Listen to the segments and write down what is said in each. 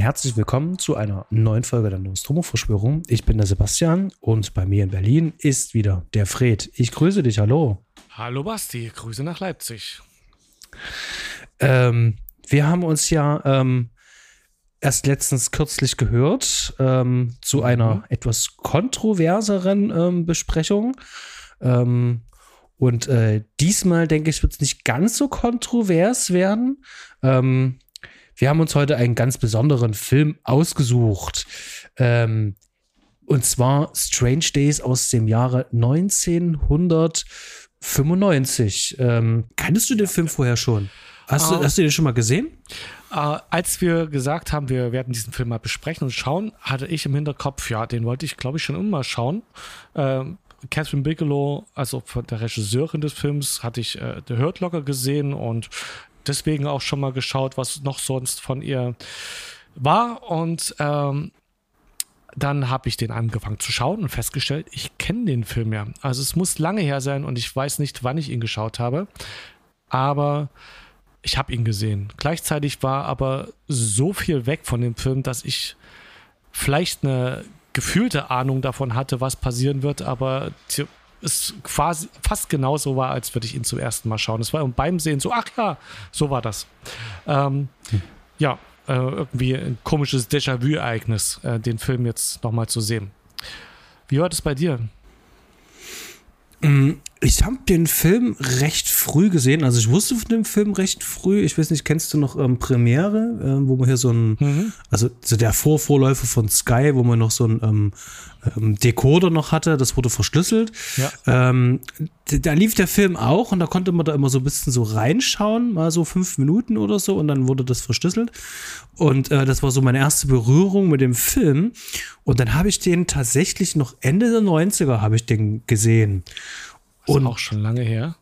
herzlich willkommen zu einer neuen Folge der Nostromo-Verschwörung. Ich bin der Sebastian und bei mir in Berlin ist wieder der Fred. Ich grüße dich, hallo. Hallo Basti, Grüße nach Leipzig. Ähm, wir haben uns ja ähm, erst letztens kürzlich gehört ähm, zu mhm. einer etwas kontroverseren ähm, Besprechung. Ähm, und äh, diesmal, denke ich, wird es nicht ganz so kontrovers werden. Ähm, wir haben uns heute einen ganz besonderen Film ausgesucht. Ähm, und zwar Strange Days aus dem Jahre 1995. Ähm, kanntest du den Film vorher schon? Hast, uh, du, hast du den schon mal gesehen? Uh, als wir gesagt haben, wir werden diesen Film mal besprechen und schauen, hatte ich im Hinterkopf, ja, den wollte ich, glaube ich, schon immer schauen. Ähm, Catherine Bigelow, also von der Regisseurin des Films, hatte ich äh, The Hurt Locker gesehen und deswegen auch schon mal geschaut, was noch sonst von ihr war. Und ähm, dann habe ich den angefangen zu schauen und festgestellt, ich kenne den Film ja. Also es muss lange her sein und ich weiß nicht, wann ich ihn geschaut habe. Aber ich habe ihn gesehen. Gleichzeitig war aber so viel weg von dem Film, dass ich vielleicht eine gefühlte Ahnung davon hatte, was passieren wird, aber es quasi fast genauso war, als würde ich ihn zum ersten Mal schauen. Es war beim Sehen so, ach ja, so war das. Ähm, hm. Ja, äh, irgendwie ein komisches Déjà-vu-Ereignis, äh, den Film jetzt nochmal zu sehen. Wie war das bei dir? Mm, ich habe den Film recht früh gesehen. Also ich wusste von dem Film recht früh. Ich weiß nicht, kennst du noch ähm, Premiere, äh, wo man hier so ein, mhm. also so der Vorvorläufer von Sky, wo man noch so ein ähm, ähm, Decoder noch hatte, das wurde verschlüsselt. Ja. Ähm, da lief der Film auch und da konnte man da immer so ein bisschen so reinschauen, mal so fünf Minuten oder so und dann wurde das verschlüsselt. Und äh, das war so meine erste Berührung mit dem Film. Und dann habe ich den tatsächlich noch Ende der 90er habe ich den gesehen. Das und auch schon lange her.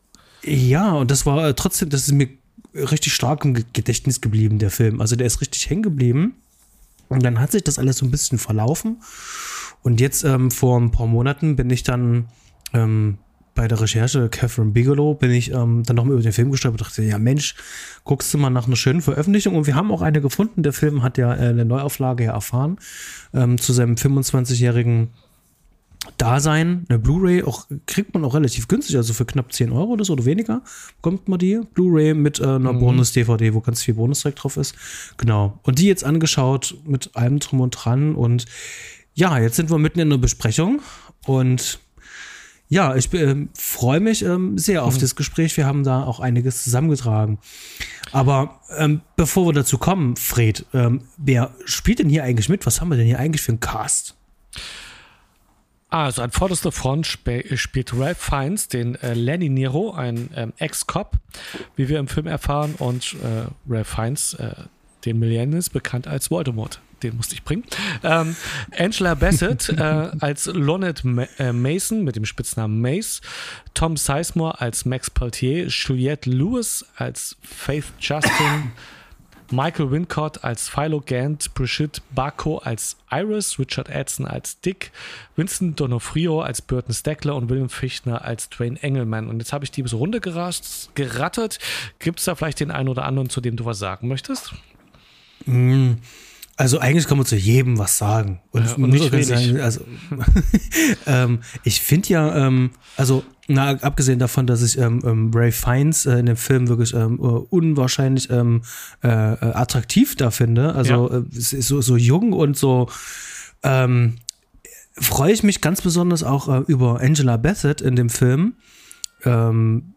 Ja, und das war äh, trotzdem, das ist mir richtig stark im Gedächtnis geblieben, der Film. Also der ist richtig hängen geblieben. Und dann hat sich das alles so ein bisschen verlaufen. Und jetzt ähm, vor ein paar Monaten bin ich dann ähm, bei der Recherche Catherine Bigelow bin ich ähm, dann nochmal über den Film gestolpert und dachte, ja Mensch, guckst du mal nach einer schönen Veröffentlichung und wir haben auch eine gefunden. Der Film hat ja äh, eine Neuauflage ja erfahren ähm, zu seinem 25-jährigen Dasein, eine Blu-ray, auch kriegt man auch relativ günstig, also für knapp 10 Euro oder so oder weniger bekommt man die Blu-ray mit äh, einer mhm. Bonus-DVD, wo ganz viel Bonus-Track drauf ist. Genau. Und die jetzt angeschaut mit allem drum und dran und ja, jetzt sind wir mitten in der Besprechung und ja, ich äh, freue mich ähm, sehr auf mhm. das Gespräch. Wir haben da auch einiges zusammengetragen. Aber ähm, bevor wir dazu kommen, Fred, ähm, wer spielt denn hier eigentlich mit? Was haben wir denn hier eigentlich für einen Cast? Also an vorderster Front sp spielt Ralph Fiennes den äh, Lenny Nero, ein ähm, Ex-Cop, wie wir im Film erfahren, und äh, Ralph Fiennes, äh, den Millennials, bekannt als Voldemort. Den musste ich bringen. Ähm, Angela Bassett äh, als Lonette Ma äh, Mason mit dem Spitznamen Mace, Tom Sizemore als Max Peltier, Juliette Lewis als Faith Justin, Michael Wincott als Philo Gant, Brigitte Barco als Iris, Richard Edson als Dick, Vincent Donofrio als Burton Steckler und William Fichtner als Dwayne Engelman. Und jetzt habe ich die so runter gerattert. Gibt es da vielleicht den einen oder anderen, zu dem du was sagen möchtest? Mm. Also eigentlich kann man zu jedem was sagen. Und, ja, und nicht sagen, also ähm, ich finde ja, ähm, also na, abgesehen davon, dass ich ähm, ähm, Ray Fiennes äh, in dem Film wirklich ähm, uh, unwahrscheinlich ähm, äh, äh, attraktiv da finde, also ja. äh, so, so jung und so ähm, freue ich mich ganz besonders auch äh, über Angela Bassett in dem Film. Ähm,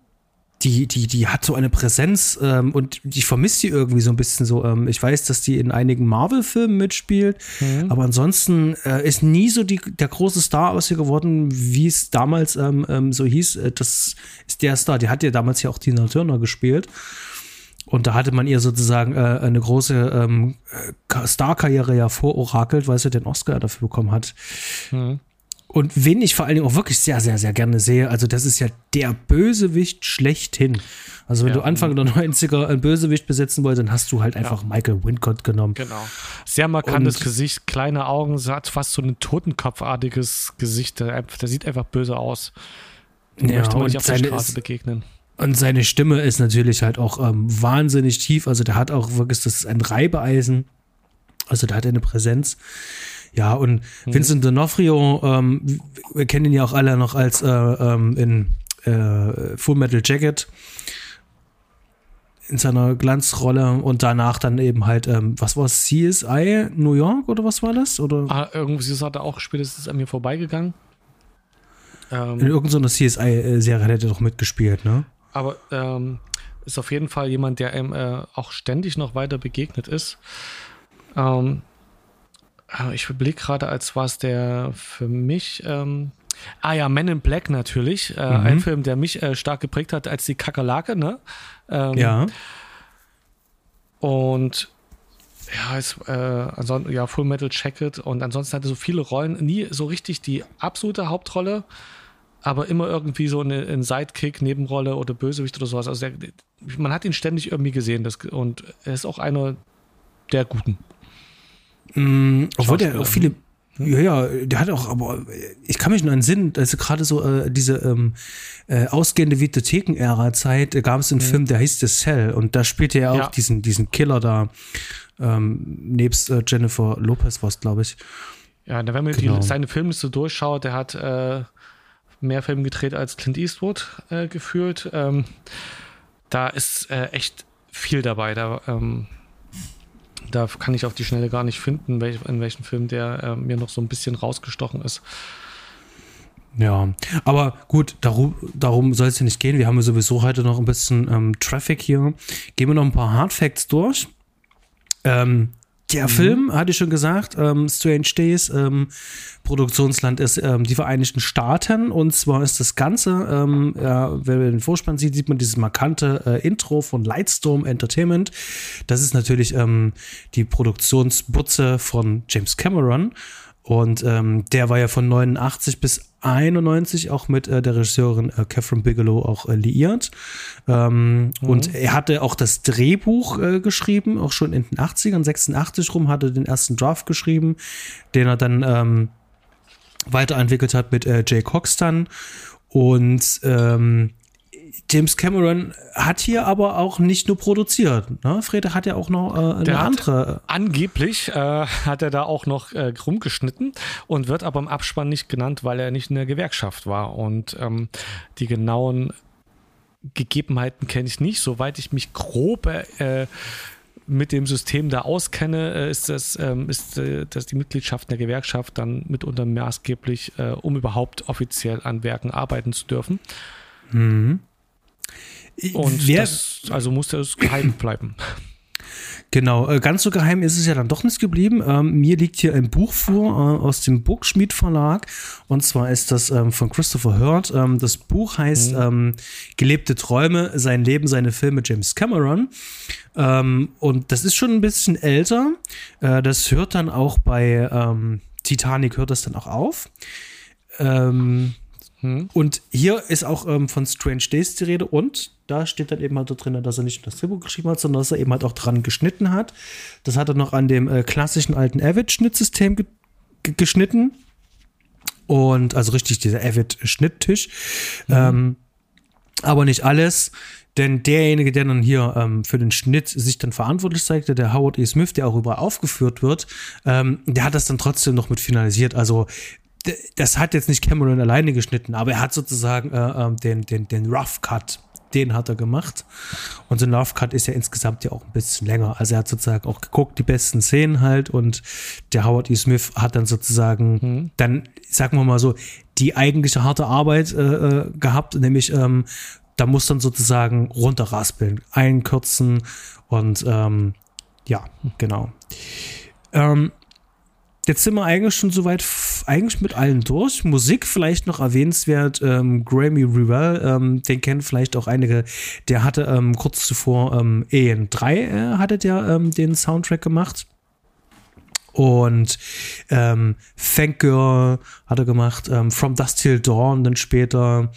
die, die, die hat so eine Präsenz ähm, und ich vermisse die irgendwie so ein bisschen so. Ähm, ich weiß, dass die in einigen Marvel-Filmen mitspielt, mhm. aber ansonsten äh, ist nie so die, der große Star aus ihr geworden, wie es damals ähm, ähm so hieß. Äh, das ist der Star. Die hat ja damals ja auch Tina Turner gespielt. Und da hatte man ihr sozusagen äh, eine große ähm, Star-Karriere ja vororakelt, weil sie den Oscar dafür bekommen hat. Mhm. Und wen ich vor allen Dingen auch wirklich sehr, sehr, sehr gerne sehe, also das ist ja der Bösewicht schlechthin. Also wenn ja, du Anfang der 90er einen Bösewicht besetzen wolltest, dann hast du halt einfach ja. Michael Wincott genommen. Genau. Sehr markantes und, Gesicht, kleine Augen, hat fast so ein totenkopfartiges Gesicht. Der, der sieht einfach böse aus. Den ja, möchte man nicht auf der Straße ist, begegnen. Und seine Stimme ist natürlich halt auch ähm, wahnsinnig tief. Also der hat auch wirklich, das ist ein Reibeeisen. Also da hat er eine Präsenz. Ja, und mhm. Vincent D'Onofrio, ähm, wir kennen ihn ja auch alle noch als äh, ähm, in äh, Full Metal Jacket in seiner Glanzrolle und danach dann eben halt, ähm, was war es, CSI New York oder was war das? Oder? Ah, irgendwie ist er auch spätestens an mir vorbeigegangen. Ähm, in irgendeiner CSI-Serie hätte er doch mitgespielt, ne? Aber ähm, ist auf jeden Fall jemand, der ihm äh, auch ständig noch weiter begegnet ist. Ähm, äh, ich überlege gerade, als war es der für mich. Ähm, ah ja, Men in Black natürlich. Äh, mhm. Ein Film, der mich äh, stark geprägt hat als die Kakerlake, ne? Ähm, ja. Und ja, ist, äh, ansonsten, ja, Full Metal Jacket und ansonsten hatte so viele Rollen, nie so richtig die absolute Hauptrolle, aber immer irgendwie so eine, ein Sidekick, Nebenrolle oder Bösewicht oder sowas. Also der, man hat ihn ständig irgendwie gesehen das, und er ist auch einer der Guten. Mm, obwohl der auch viele. Ja, ja, der hat auch, aber ich kann mich nur an Sinn, also gerade so äh, diese ähm, äh, ausgehende Videotheken-Ära-Zeit, äh, gab es einen mhm. Film, der hieß The Cell und da spielte er auch ja. diesen, diesen Killer da, ähm, nebst äh, Jennifer Lopez war es, glaube ich. Ja, wenn man genau. die, seine Filmliste durchschaut, der hat äh, mehr Filme gedreht als Clint Eastwood äh, gefühlt. Ähm, da ist äh, echt viel dabei. Da, ähm, da kann ich auf die Schnelle gar nicht finden, welch, in welchem Film der äh, mir noch so ein bisschen rausgestochen ist. Ja, aber gut, darum, darum soll es ja nicht gehen. Wir haben ja sowieso heute noch ein bisschen ähm, Traffic hier. Gehen wir noch ein paar Hardfacts durch. Ähm, der mhm. Film, hatte ich schon gesagt, ähm, Strange Days, ähm, Produktionsland ist ähm, die Vereinigten Staaten und zwar ist das Ganze, ähm, ja, wenn man den Vorspann sieht, sieht man dieses markante äh, Intro von Lightstorm Entertainment. Das ist natürlich ähm, die Produktionsbutze von James Cameron und ähm, der war ja von 89 bis 91 auch mit äh, der Regisseurin äh, Catherine Bigelow auch äh, liiert. Ähm, mhm. Und er hatte auch das Drehbuch äh, geschrieben, auch schon in den 80ern, 86 rum, hatte den ersten Draft geschrieben, den er dann ähm, weiterentwickelt hat mit äh, Jay Cox dann. Und ähm, James Cameron hat hier aber auch nicht nur produziert. Ne? Frede hat ja auch noch äh, eine Der andere. Angeblich äh, hat er da auch noch äh, rumgeschnitten und wird aber im Abspann nicht genannt, weil er nicht in der Gewerkschaft war. Und ähm, die genauen Gegebenheiten kenne ich nicht. Soweit ich mich grob äh, mit dem System da auskenne, äh, ist, das, ähm, ist äh, das die Mitgliedschaft in der Gewerkschaft dann mitunter maßgeblich, äh, um überhaupt offiziell an Werken arbeiten zu dürfen. Mhm. Und Wer, das, also muss das geheim bleiben. Genau, äh, ganz so geheim ist es ja dann doch nicht geblieben. Ähm, mir liegt hier ein Buch vor äh, aus dem Burgschmied Verlag und zwar ist das ähm, von Christopher Hurt. Ähm, das Buch heißt mhm. Gelebte Träume, sein Leben, seine Filme James Cameron. Und das ist schon ein bisschen älter. Äh, das hört dann auch bei Titanic hört das dann auch auf. Ähm, hm. Und hier ist auch ähm, von Strange Days die Rede und da steht dann eben halt da drin, dass er nicht nur das Drehbuch geschrieben hat, sondern dass er eben halt auch dran geschnitten hat. Das hat er noch an dem äh, klassischen alten Avid-Schnittsystem ge geschnitten. Und also richtig dieser Avid-Schnitttisch. Mhm. Ähm, aber nicht alles. Denn derjenige, der dann hier ähm, für den Schnitt sich dann verantwortlich zeigte, der Howard E. Smith, der auch überall aufgeführt wird, ähm, der hat das dann trotzdem noch mit finalisiert. Also das hat jetzt nicht Cameron alleine geschnitten, aber er hat sozusagen äh, ähm, den, den, den Rough Cut, den hat er gemacht. Und so ein Rough Cut ist ja insgesamt ja auch ein bisschen länger. Also er hat sozusagen auch geguckt, die besten Szenen halt und der Howard E. Smith hat dann sozusagen mhm. dann, sagen wir mal so, die eigentliche harte Arbeit äh, äh, gehabt, nämlich ähm, da muss dann sozusagen runterraspeln, einkürzen und ähm, ja, genau. Ähm, Jetzt sind wir eigentlich schon soweit, eigentlich mit allen durch. Musik vielleicht noch erwähnenswert, ähm, Grammy Revell, ähm, den kennen vielleicht auch einige. Der hatte ähm, kurz zuvor ähm, EN3 äh, hatte der ähm, den Soundtrack gemacht. Und ähm, Thank Girl hat er gemacht, ähm, From Dust Till Dawn, dann später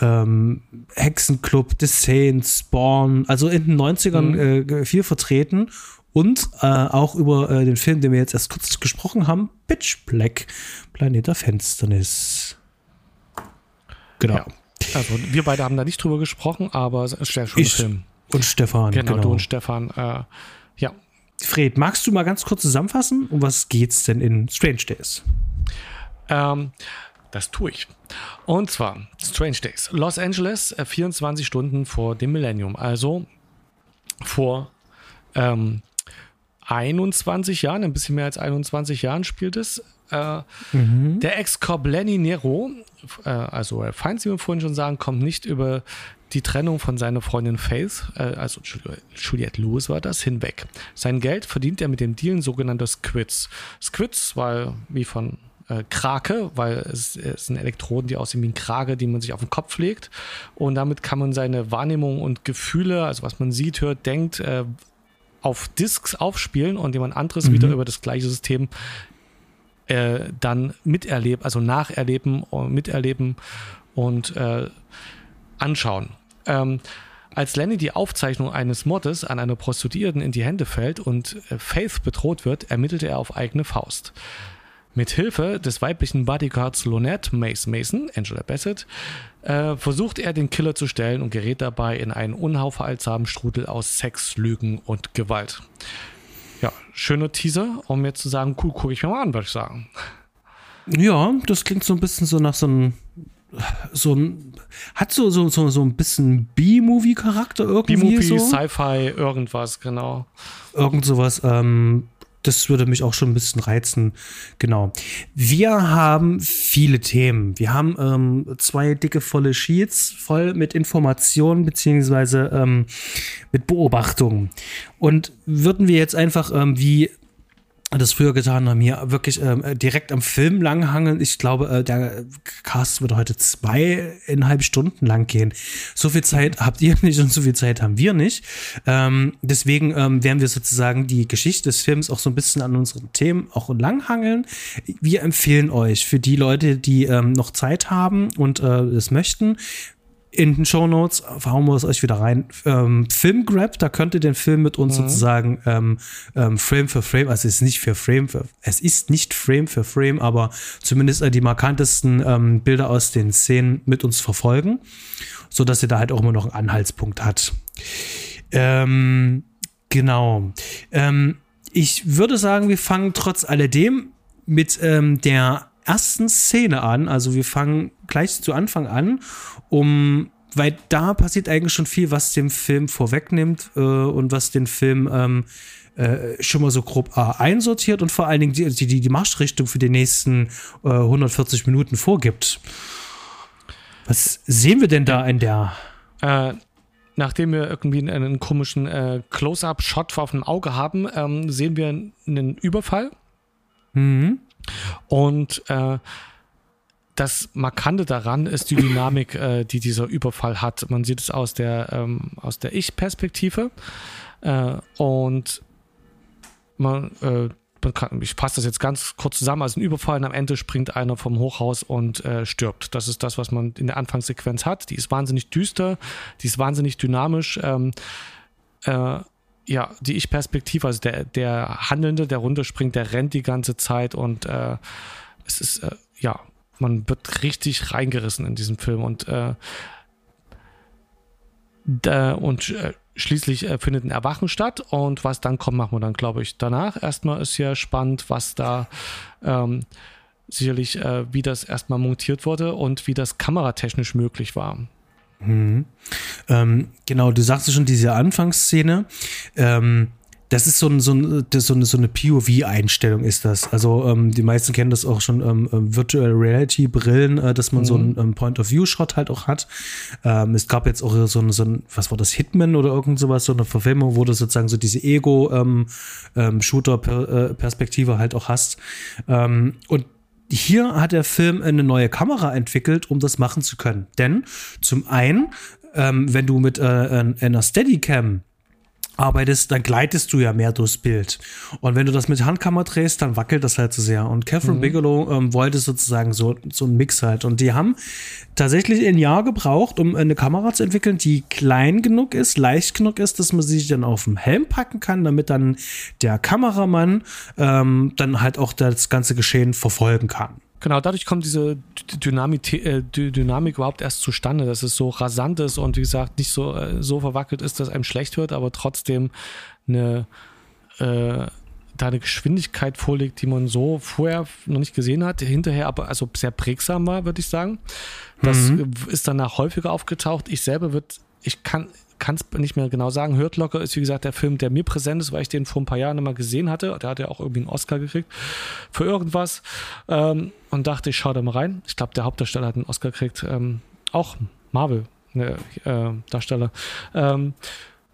ähm, Hexenclub, The Saints, Spawn, also in den 90ern mhm. äh, viel vertreten und äh, auch über äh, den Film, den wir jetzt erst kurz gesprochen haben, Pitch Black, Planet der Finsternis. Genau. Ja. Also wir beide haben da nicht drüber gesprochen, aber es ist ein Film. Und Stefan. Genau, genau. du und Stefan. Äh, ja. Fred, magst du mal ganz kurz zusammenfassen, um was geht's denn in Strange Days? Ähm, das tue ich. Und zwar Strange Days. Los Angeles, 24 äh, Stunden vor dem Millennium. Also vor ähm, 21 Jahren, ein bisschen mehr als 21 Jahren spielt es. Äh, mhm. Der Ex-Cop Lenny Nero, äh, also Feinds, wie wir vorhin schon sagen, kommt nicht über die Trennung von seiner Freundin Faith, äh, also Juliette Lewis war das, hinweg. Sein Geld verdient er mit dem Dealen sogenannter Squids. Squids, weil, wie von äh, Krake, weil es, es, sind Elektroden, die aussehen wie ein Krage, die man sich auf den Kopf legt. Und damit kann man seine Wahrnehmung und Gefühle, also was man sieht, hört, denkt, äh, auf Disks aufspielen und jemand anderes mhm. wieder über das gleiche System äh, dann miterleben, also nacherleben, und miterleben und äh, anschauen. Ähm, als Lenny die Aufzeichnung eines Mordes an einer Prostituierten in die Hände fällt und äh, Faith bedroht wird, ermittelt er auf eigene Faust. Mit Hilfe des weiblichen Bodyguards Lonette Mace Mason, Angela Bassett, äh, versucht er den Killer zu stellen und gerät dabei in einen unaufhaltsamen Strudel aus Sex, Lügen und Gewalt. Ja, schöner Teaser, um jetzt zu sagen, cool, gucke ich mir mal an, würde ich sagen. Ja, das klingt so ein bisschen so nach so einem so ein hat so so so, so ein bisschen B-Movie Charakter irgendwie B-Movie, so. Sci-Fi, irgendwas genau. Irgend sowas. Ähm, das würde mich auch schon ein bisschen reizen. Genau. Wir haben viele Themen. Wir haben ähm, zwei dicke volle Sheets voll mit Informationen beziehungsweise ähm, mit Beobachtungen. Und würden wir jetzt einfach ähm, wie das früher getan haben, hier wirklich ähm, direkt am Film langhangeln. Ich glaube, äh, der Cast wird heute zweieinhalb Stunden lang gehen. So viel Zeit habt ihr nicht und so viel Zeit haben wir nicht. Ähm, deswegen ähm, werden wir sozusagen die Geschichte des Films auch so ein bisschen an unseren Themen auch langhangeln. Wir empfehlen euch für die Leute, die ähm, noch Zeit haben und äh, es möchten, in den Show Notes hauen wir es euch wieder rein. Ähm, Filmgrab, da könnt ihr den Film mit uns mhm. sozusagen ähm, ähm, Frame für Frame, also es ist nicht für Frame für, es ist nicht Frame für Frame, aber zumindest äh, die markantesten ähm, Bilder aus den Szenen mit uns verfolgen, so dass ihr da halt auch immer noch einen Anhaltspunkt hat. Ähm, genau. Ähm, ich würde sagen, wir fangen trotz alledem mit ähm, der ersten Szene an. Also wir fangen gleich zu Anfang an, um weil da passiert eigentlich schon viel, was dem Film vorwegnimmt äh, und was den Film ähm, äh, schon mal so grob äh, einsortiert und vor allen Dingen die, die, die Marschrichtung für die nächsten äh, 140 Minuten vorgibt. Was sehen wir denn da in der? Äh, nachdem wir irgendwie einen, einen komischen äh, Close-up-Shot auf dem Auge haben, ähm, sehen wir einen Überfall. Mhm. Und äh, das Markante daran ist die Dynamik, äh, die dieser Überfall hat. Man sieht es aus der, ähm, der Ich-Perspektive. Äh, und man, äh, man kann, ich fasse das jetzt ganz kurz zusammen, also ein Überfall und am Ende springt einer vom Hochhaus und äh, stirbt. Das ist das, was man in der Anfangssequenz hat. Die ist wahnsinnig düster, die ist wahnsinnig dynamisch. Ähm, äh, ja, die Ich-Perspektive, also der, der Handelnde, der runterspringt, der rennt die ganze Zeit und äh, es ist, äh, ja, man wird richtig reingerissen in diesem Film und äh, da, und äh, schließlich äh, findet ein Erwachen statt und was dann kommt, machen wir dann, glaube ich, danach. Erstmal ist ja spannend, was da ähm, sicherlich, äh, wie das erstmal montiert wurde und wie das kameratechnisch möglich war. Mhm. Ähm, genau, du sagst schon, diese Anfangsszene. Ähm, das ist so, ein, so, ein, so eine, so eine POV-Einstellung ist das. Also ähm, die meisten kennen das auch schon, ähm, ähm Virtual Reality-Brillen, äh, dass man mhm. so einen ähm, Point-of-View-Shot halt auch hat. Ähm, es gab jetzt auch so ein, so ein, was war das, Hitman oder irgend sowas, so eine Verfilmung, wo du sozusagen so diese Ego-Shooter-Perspektive ähm, halt auch hast. und hier hat der Film eine neue Kamera entwickelt, um das machen zu können. Denn zum einen, ähm, wenn du mit äh, einer Steadicam arbeitest, dann gleitest du ja mehr durchs Bild. Und wenn du das mit Handkammer drehst, dann wackelt das halt so sehr. Und Catherine mhm. Bigelow ähm, wollte sozusagen so, so einen Mix halt. Und die haben tatsächlich ein Jahr gebraucht, um eine Kamera zu entwickeln, die klein genug ist, leicht genug ist, dass man sie dann auf dem Helm packen kann, damit dann der Kameramann ähm, dann halt auch das ganze Geschehen verfolgen kann. Genau, dadurch kommt diese Dynamik, äh, Dynamik überhaupt erst zustande, dass es so rasant ist und wie gesagt nicht so, äh, so verwackelt ist, dass einem schlecht wird, aber trotzdem eine äh, da eine Geschwindigkeit vorlegt, die man so vorher noch nicht gesehen hat, hinterher aber also sehr prägsam war, würde ich sagen. Das mhm. ist danach häufiger aufgetaucht. Ich selber wird, ich kann kann es nicht mehr genau sagen. Hört locker ist, wie gesagt, der Film, der mir präsent ist, weil ich den vor ein paar Jahren immer gesehen hatte. Der hat ja auch irgendwie einen Oscar gekriegt für irgendwas. Ähm, und dachte, ich schaue da mal rein. Ich glaube, der Hauptdarsteller hat einen Oscar gekriegt. Ähm, auch Marvel. Ne, äh, Darsteller. Ähm,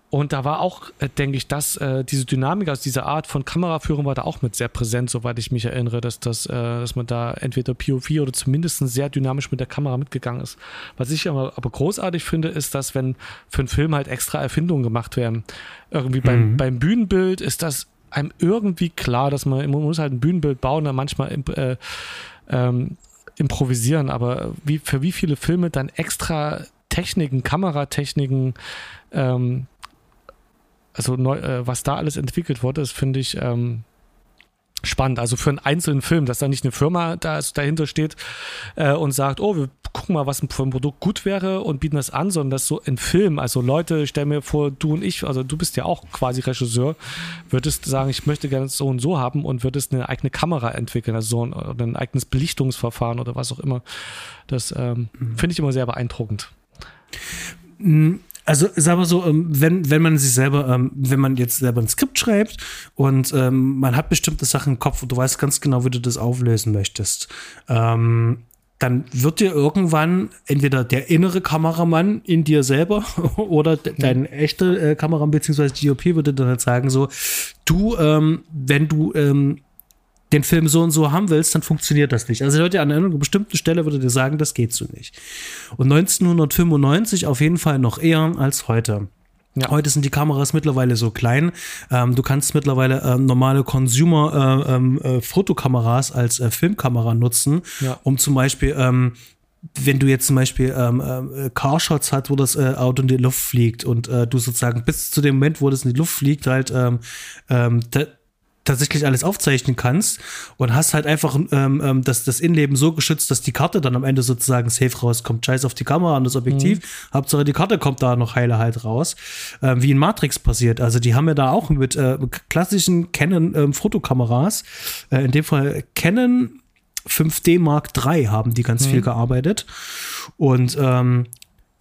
und da war auch, äh, denke ich, dass äh, diese Dynamik, also diese Art von Kameraführung war da auch mit sehr präsent, soweit ich mich erinnere, dass, das, äh, dass man da entweder POV oder zumindest sehr dynamisch mit der Kamera mitgegangen ist. Was ich aber, aber großartig finde, ist, dass wenn für einen Film halt extra Erfindungen gemacht werden, irgendwie beim, mhm. beim Bühnenbild ist das einem irgendwie klar, dass man, man muss halt ein Bühnenbild bauen, dann manchmal äh, ähm, improvisieren, aber wie, für wie viele Filme dann extra Techniken, Kameratechniken, ähm, also neu, äh, was da alles entwickelt wurde, ist, finde ich, ähm, spannend. Also für einen einzelnen Film, dass da nicht eine Firma da dahinter steht äh, und sagt, oh, wir gucken mal, was für ein Produkt gut wäre und bieten das an, sondern dass so ein Film, also Leute, stell mir vor, du und ich, also du bist ja auch quasi Regisseur, würdest sagen, ich möchte gerne so und so haben und würdest eine eigene Kamera entwickeln, also so ein, ein eigenes Belichtungsverfahren oder was auch immer. Das ähm, mhm. finde ich immer sehr beeindruckend. Mhm. Also sag mal so, ähm, wenn, wenn man sich selber, ähm, wenn man jetzt selber ein Skript schreibt und ähm, man hat bestimmte Sachen im Kopf und du weißt ganz genau, wie du das auflösen möchtest, dann wird dir irgendwann entweder der innere Kameramann in dir selber oder dein mhm. echter äh, Kameramann beziehungsweise GOP würde dann halt sagen so, du, wenn du den Film so und so haben willst, dann funktioniert das nicht. Also Leute an einer bestimmten Stelle würde dir sagen, das geht so nicht. Und 1995 auf jeden Fall noch eher als heute. Ja. Heute sind die Kameras mittlerweile so klein. Ähm, du kannst mittlerweile ähm, normale Consumer-Fotokameras äh, ähm, äh, als äh, Filmkamera nutzen, ja. um zum Beispiel ähm, wenn du jetzt zum Beispiel ähm, äh, Carshots hast, wo das äh, Auto in die Luft fliegt und äh, du sozusagen bis zu dem Moment, wo das in die Luft fliegt, halt ähm, ähm, tatsächlich alles aufzeichnen kannst und hast halt einfach ähm, ähm, das, das Innenleben so geschützt, dass die Karte dann am Ende sozusagen safe rauskommt. Scheiß auf die Kamera und das Objektiv. Mhm. Hauptsache die Karte kommt da noch heile halt raus. Ähm, wie in Matrix passiert. Also die haben ja da auch mit äh, klassischen Canon ähm, Fotokameras, äh, in dem Fall Canon 5D Mark III haben die ganz mhm. viel gearbeitet. Und ähm,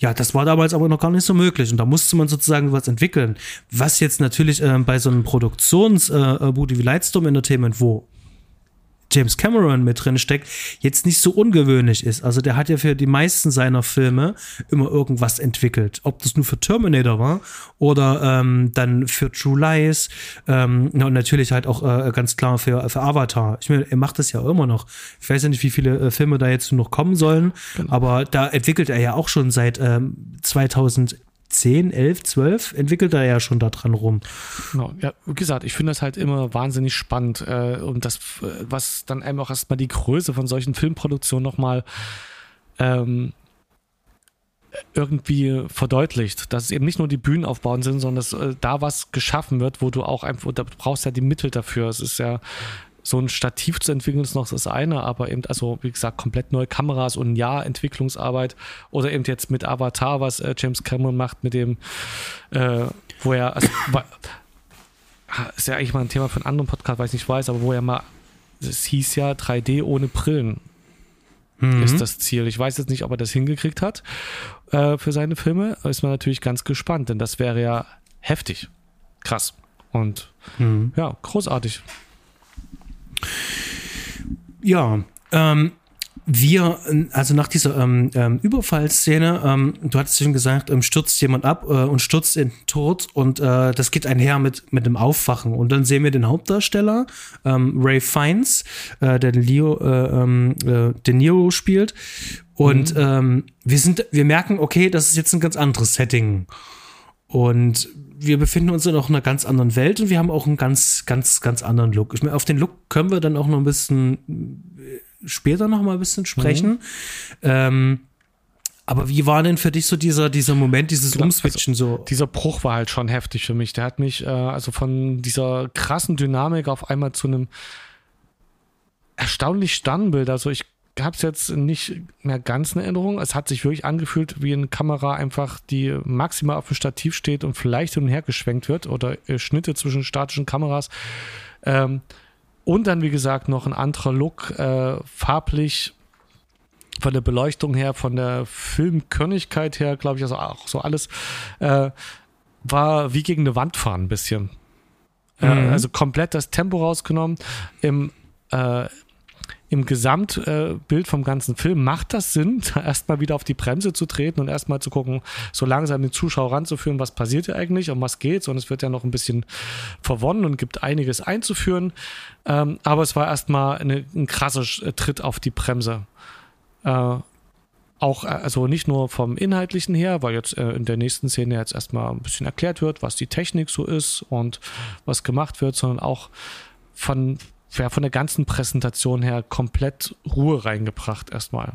ja, das war damals aber noch gar nicht so möglich und da musste man sozusagen was entwickeln. Was jetzt natürlich äh, bei so einem Produktionsbude äh, wie Lightstorm Entertainment, wo James Cameron mit drin steckt, jetzt nicht so ungewöhnlich ist. Also der hat ja für die meisten seiner Filme immer irgendwas entwickelt. Ob das nur für Terminator war oder ähm, dann für True Lies ähm, und natürlich halt auch äh, ganz klar für, für Avatar. Ich meine, er macht das ja immer noch. Ich weiß ja nicht, wie viele äh, Filme da jetzt noch kommen sollen, genau. aber da entwickelt er ja auch schon seit ähm, 2000 10, 11, 12 entwickelt er ja schon da dran rum. Genau. Ja, wie gesagt, ich finde das halt immer wahnsinnig spannend äh, und das, äh, was dann einem auch erstmal die Größe von solchen Filmproduktionen nochmal ähm, irgendwie verdeutlicht, dass es eben nicht nur die Bühnenaufbauen sind, sondern dass äh, da was geschaffen wird, wo du auch einfach, da brauchst ja die Mittel dafür. Es ist ja so ein Stativ zu entwickeln ist noch das eine, aber eben, also wie gesagt, komplett neue Kameras und ein Jahr Entwicklungsarbeit oder eben jetzt mit Avatar, was äh, James Cameron macht, mit dem, äh, wo er, also, ist ja eigentlich mal ein Thema für einen anderen Podcast, weil ich nicht weiß, aber wo er mal, es hieß ja 3D ohne Brillen. Mhm. Ist das Ziel. Ich weiß jetzt nicht, ob er das hingekriegt hat äh, für seine Filme. Ist man natürlich ganz gespannt, denn das wäre ja heftig. Krass. Und mhm. ja, großartig. Ja, ähm, wir, also nach dieser ähm, ähm, Überfallszene, ähm, du hattest schon gesagt, ähm, stürzt jemand ab äh, und stürzt in den Tod und äh, das geht einher mit, mit dem Aufwachen. Und dann sehen wir den Hauptdarsteller, ähm, Ray Fiennes, äh, der Leo, äh, ähm, äh, De Niro spielt. Und mhm. wir sind, wir merken, okay, das ist jetzt ein ganz anderes Setting. Und wir befinden uns in auch einer ganz anderen Welt und wir haben auch einen ganz, ganz, ganz anderen Look. Ich meine, auf den Look können wir dann auch noch ein bisschen äh, später noch mal ein bisschen sprechen. Mhm. Ähm, aber wie war denn für dich so dieser, dieser Moment, dieses genau, Umswitchen also, so? Dieser Bruch war halt schon heftig für mich. Der hat mich äh, also von dieser krassen Dynamik auf einmal zu einem erstaunlich Sternbild. Also ich habe es jetzt nicht mehr ganz in Erinnerung. Es hat sich wirklich angefühlt, wie eine Kamera einfach, die maximal auf dem Stativ steht und vielleicht hin und her geschwenkt wird oder äh, Schnitte zwischen statischen Kameras. Ähm, und dann, wie gesagt, noch ein anderer Look, äh, farblich, von der Beleuchtung her, von der Filmkörnigkeit her, glaube ich, also auch so alles, äh, war wie gegen eine Wand fahren ein bisschen. Mhm. Äh, also komplett das Tempo rausgenommen. Im, äh, im Gesamtbild vom ganzen Film macht das Sinn, erstmal wieder auf die Bremse zu treten und erstmal zu gucken, so langsam den Zuschauer ranzuführen, was passiert hier eigentlich, um was geht's. Und es wird ja noch ein bisschen verwonnen und gibt einiges einzuführen. Ähm, aber es war erstmal eine, ein krasser Tritt auf die Bremse. Äh, auch, äh, also nicht nur vom Inhaltlichen her, weil jetzt äh, in der nächsten Szene jetzt erstmal ein bisschen erklärt wird, was die Technik so ist und was gemacht wird, sondern auch von, ja, von der ganzen Präsentation her komplett Ruhe reingebracht erstmal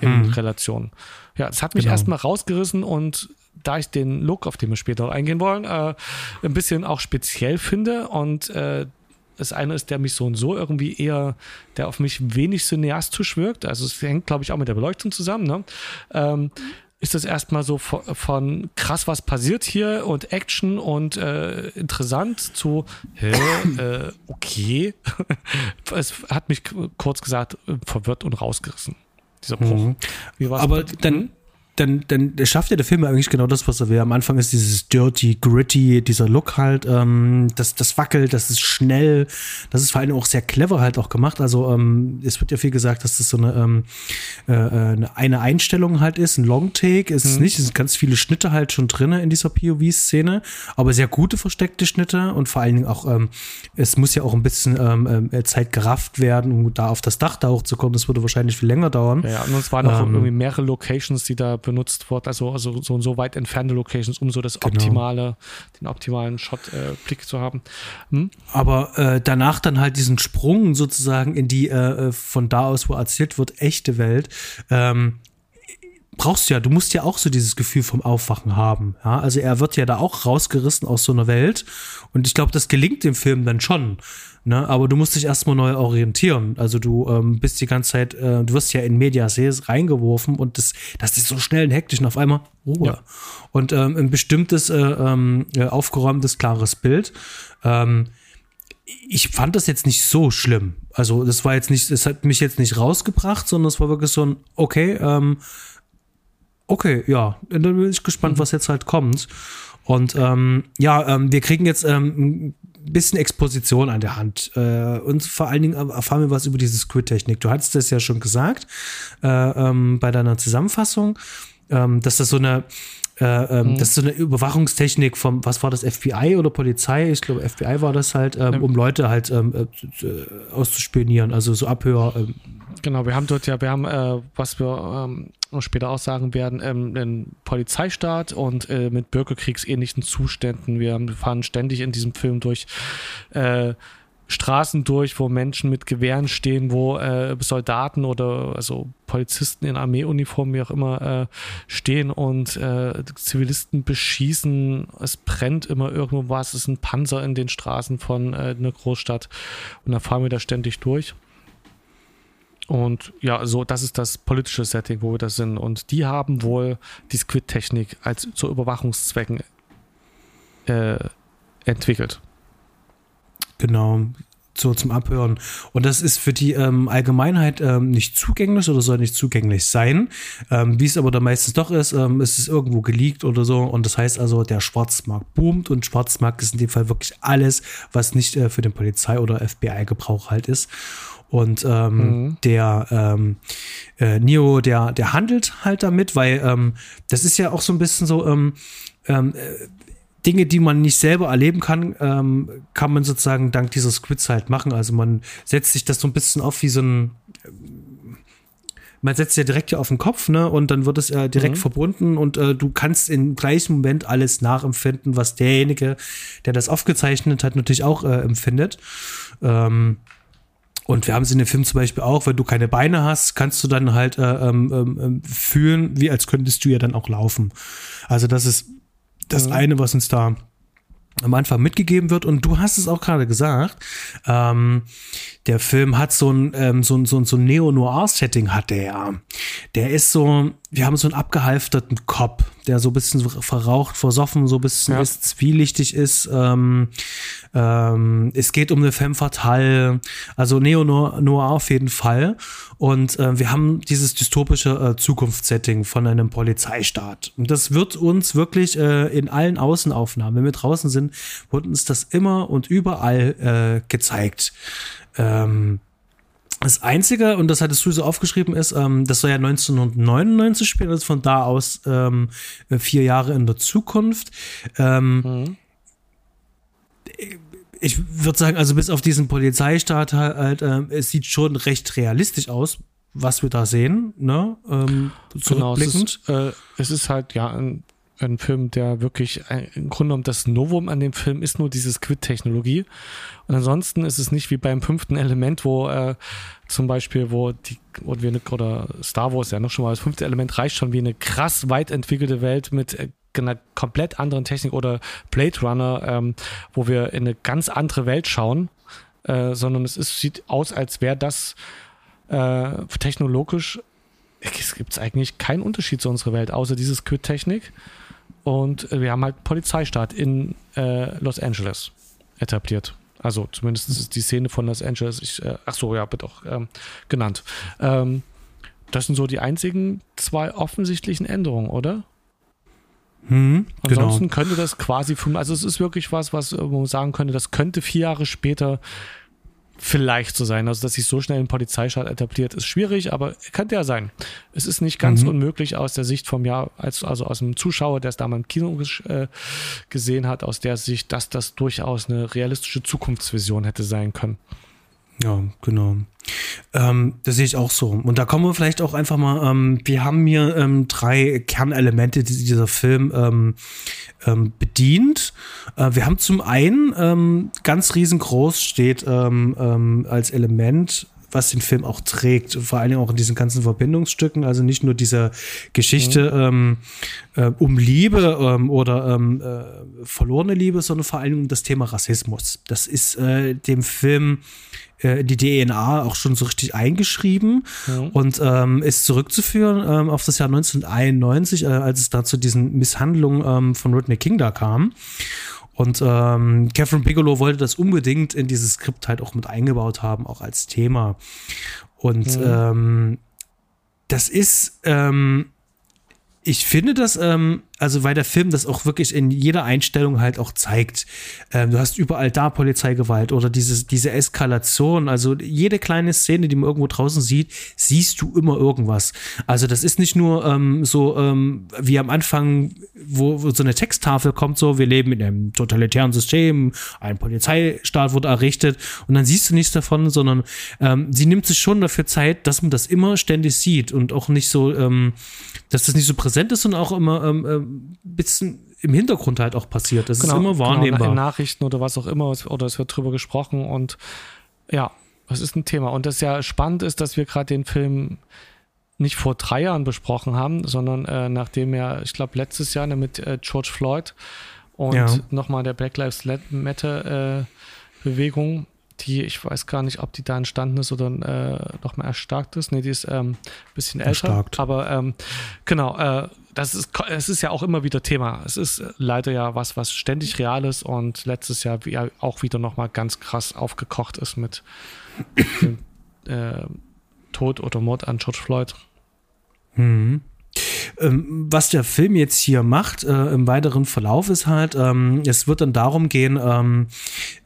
in hm. Relation. Ja, das hat mich genau. erstmal rausgerissen und da ich den Look, auf den wir später auch eingehen wollen, äh, ein bisschen auch speziell finde und äh, das eine ist, der mich so und so irgendwie eher, der auf mich wenig cineastisch wirkt. Also es hängt, glaube ich, auch mit der Beleuchtung zusammen. Ne? Ähm, ist das erstmal so von, von, krass, was passiert hier und Action und äh, interessant zu, hä, äh, okay. es hat mich kurz gesagt verwirrt und rausgerissen, dieser Bruch. Mhm. Aber dann, hm? Dann, dann schafft ja der Film eigentlich genau das, was er will. Am Anfang ist dieses dirty, gritty, dieser Look halt, ähm, das, das wackelt, das ist schnell, das ist vor allem auch sehr clever halt auch gemacht. Also ähm, es wird ja viel gesagt, dass das so eine, ähm, äh, äh eine Einstellung halt ist, ein Long-Take ist es mhm. nicht, es sind ganz viele Schnitte halt schon drin in dieser POV-Szene, aber sehr gute versteckte Schnitte und vor allen Dingen auch, ähm, es muss ja auch ein bisschen ähm, äh, Zeit gerafft werden, um da auf das Dach da hochzukommen. Das würde wahrscheinlich viel länger dauern. Ja, und es waren auch ähm, irgendwie mehrere Locations, die da benutzt wird, also, also so, so weit entfernte Locations, um so das genau. optimale, den optimalen Shot-Blick äh, zu haben. Hm? Aber äh, danach dann halt diesen Sprung sozusagen in die äh, äh, von da aus, wo erzählt wird, echte Welt. Ähm, brauchst du ja, du musst ja auch so dieses Gefühl vom Aufwachen haben. Ja? Also er wird ja da auch rausgerissen aus so einer Welt. Und ich glaube, das gelingt dem Film dann schon. Ne? Aber du musst dich erstmal neu orientieren. Also du ähm, bist die ganze Zeit, äh, du wirst ja in Medias reingeworfen und das, das ist so schnell und hektisch und auf einmal Ruhe. Ja. Und ähm, ein bestimmtes, äh, ähm, aufgeräumtes, klares Bild. Ähm, ich fand das jetzt nicht so schlimm. Also das war jetzt nicht, es hat mich jetzt nicht rausgebracht, sondern es war wirklich so ein, okay, ähm, okay, ja, dann bin ich gespannt, mhm. was jetzt halt kommt. Und ähm, ja, ähm, wir kriegen jetzt ähm, bisschen Exposition an der Hand. Äh, und vor allen Dingen erfahren wir was über diese Squid-Technik. Du hattest das ja schon gesagt äh, ähm, bei deiner Zusammenfassung, ähm, dass das so eine äh, ähm, mhm. Das ist so eine Überwachungstechnik vom, was war das, FBI oder Polizei? Ich glaube, FBI war das halt, ähm, um Leute halt ähm, äh, auszuspionieren, also so Abhör. Ähm. Genau, wir haben dort ja, wir haben, äh, was wir später auch sagen werden, ähm, einen Polizeistaat und äh, mit bürgerkriegsähnlichen Zuständen. Wir fahren ständig in diesem Film durch äh, Straßen durch, wo Menschen mit Gewehren stehen, wo äh, Soldaten oder also Polizisten in Armeeuniform, wie auch immer, äh, stehen und äh, Zivilisten beschießen. Es brennt immer irgendwo was. Es ist ein Panzer in den Straßen von äh, einer Großstadt. Und da fahren wir da ständig durch. Und ja, so, das ist das politische Setting, wo wir da sind. Und die haben wohl die Squid-Technik als zu Überwachungszwecken äh, entwickelt. Genau, so zum Abhören. Und das ist für die ähm, Allgemeinheit ähm, nicht zugänglich oder soll nicht zugänglich sein. Ähm, Wie es aber da meistens doch ist, ähm, ist es irgendwo geleakt oder so. Und das heißt also, der Schwarzmarkt boomt und Schwarzmarkt ist in dem Fall wirklich alles, was nicht äh, für den Polizei- oder FBI-Gebrauch halt ist. Und ähm, mhm. der ähm, äh, Neo, der, der handelt halt damit, weil ähm, das ist ja auch so ein bisschen so, ähm, ähm, äh, Dinge, die man nicht selber erleben kann, ähm, kann man sozusagen dank dieser Squids halt machen. Also man setzt sich das so ein bisschen auf wie so ein man setzt ja direkt hier auf den Kopf, ne? Und dann wird es äh, direkt mhm. verbunden und äh, du kannst im gleichen Moment alles nachempfinden, was derjenige, der das aufgezeichnet hat, natürlich auch äh, empfindet. Ähm, und wir haben es in dem Film zum Beispiel auch, wenn du keine Beine hast, kannst du dann halt äh, ähm, ähm, fühlen, wie als könntest du ja dann auch laufen. Also das ist das mhm. eine, was uns da am Anfang mitgegeben wird. Und du hast es auch gerade gesagt, ähm, der Film hat so ein, ähm, so ein, so ein, so ein Neo-Noir-Setting hat der ja. Der ist so, wir haben so einen abgehalfterten Kopf, der so ein bisschen verraucht, versoffen, so ein bisschen ja. ist, zwielichtig ist. Ähm, ähm, es geht um eine femme fatale, also Neo-Noir auf jeden Fall. Und äh, wir haben dieses dystopische äh, Zukunftssetting von einem Polizeistaat. Und das wird uns wirklich äh, in allen Außenaufnahmen, wenn wir draußen sind, wird uns das immer und überall äh, gezeigt. Ähm, das Einzige, und das hattest du so aufgeschrieben, ist, ähm, das soll ja 1999 spielen, also von da aus ähm, vier Jahre in der Zukunft. Ähm, mhm. Ich würde sagen, also bis auf diesen Polizeistaat halt, ähm, es sieht schon recht realistisch aus, was wir da sehen, ne? Ähm, genau, es ist, äh, es ist halt ja ein ein Film, der wirklich im Grunde genommen das Novum an dem Film ist nur diese Squid-Technologie. Und ansonsten ist es nicht wie beim fünften Element, wo äh, zum Beispiel, wo die oder, wir, oder Star Wars ja noch schon mal das fünfte Element reicht schon wie eine krass weit entwickelte Welt mit äh, einer komplett anderen Technik oder Blade Runner, ähm, wo wir in eine ganz andere Welt schauen, äh, sondern es ist, sieht aus, als wäre das äh, technologisch es gibt eigentlich keinen Unterschied zu unserer Welt, außer diese Squid-Technik. Und wir haben halt Polizeistaat in äh, Los Angeles etabliert. Also zumindest ist die Szene von Los Angeles, ich, äh, ach so, ja, wird auch ähm, genannt. Ähm, das sind so die einzigen zwei offensichtlichen Änderungen, oder? Hm, Ansonsten genau. könnte das quasi, also es ist wirklich was, was man sagen könnte, das könnte vier Jahre später vielleicht so sein. Also, dass sich so schnell ein Polizeistaat etabliert, ist schwierig, aber könnte ja sein. Es ist nicht ganz mhm. unmöglich aus der Sicht vom Jahr, als, also aus dem Zuschauer, der es damals im Kino äh, gesehen hat, aus der Sicht, dass das durchaus eine realistische Zukunftsvision hätte sein können. Ja, genau. Ähm, das sehe ich auch so. Und da kommen wir vielleicht auch einfach mal, ähm, wir haben hier ähm, drei Kernelemente, die dieser Film ähm, ähm, bedient. Äh, wir haben zum einen ähm, ganz riesengroß steht als Element was den Film auch trägt, vor allen Dingen auch in diesen ganzen Verbindungsstücken, also nicht nur diese Geschichte mhm. ähm, äh, um Liebe ähm, oder ähm, äh, verlorene Liebe, sondern vor allen Dingen um das Thema Rassismus. Das ist äh, dem Film äh, die DNA auch schon so richtig eingeschrieben mhm. und ähm, ist zurückzuführen ähm, auf das Jahr 1991, äh, als es da zu diesen Misshandlungen ähm, von Rodney King da kam. Und ähm, Catherine Bigelow wollte das unbedingt in dieses Skript halt auch mit eingebaut haben, auch als Thema. Und mhm. ähm, das ist, ähm, ich finde das ähm, also weil der Film das auch wirklich in jeder Einstellung halt auch zeigt. Ähm, du hast überall da Polizeigewalt oder dieses, diese Eskalation. Also jede kleine Szene, die man irgendwo draußen sieht, siehst du immer irgendwas. Also das ist nicht nur ähm, so ähm, wie am Anfang, wo, wo so eine Texttafel kommt, so wir leben in einem totalitären System, ein Polizeistaat wurde errichtet und dann siehst du nichts davon, sondern ähm, sie nimmt sich schon dafür Zeit, dass man das immer ständig sieht und auch nicht so, ähm, dass das nicht so präsent ist, sondern auch immer ähm, ähm bisschen im Hintergrund halt auch passiert. Das genau, ist immer wahrnehmbar. Genau, in Nachrichten oder was auch immer, oder es wird drüber gesprochen und ja, das ist ein Thema. Und das ja spannend ist, dass wir gerade den Film nicht vor drei Jahren besprochen haben, sondern äh, nachdem er, ich glaube, letztes Jahr ne, mit äh, George Floyd und ja. nochmal der Black Lives Matter äh, Bewegung, die, ich weiß gar nicht, ob die da entstanden ist oder äh, nochmal erstarkt ist. Nee, die ist ähm, bisschen älter. Erstarkt. Aber ähm, genau, äh, das ist, es ist ja auch immer wieder Thema. Es ist leider ja was, was ständig real ist und letztes Jahr auch wieder nochmal ganz krass aufgekocht ist mit dem äh, Tod oder Mord an George Floyd. Mhm. Ähm, was der Film jetzt hier macht äh, im weiteren Verlauf ist halt, ähm, es wird dann darum gehen, ähm,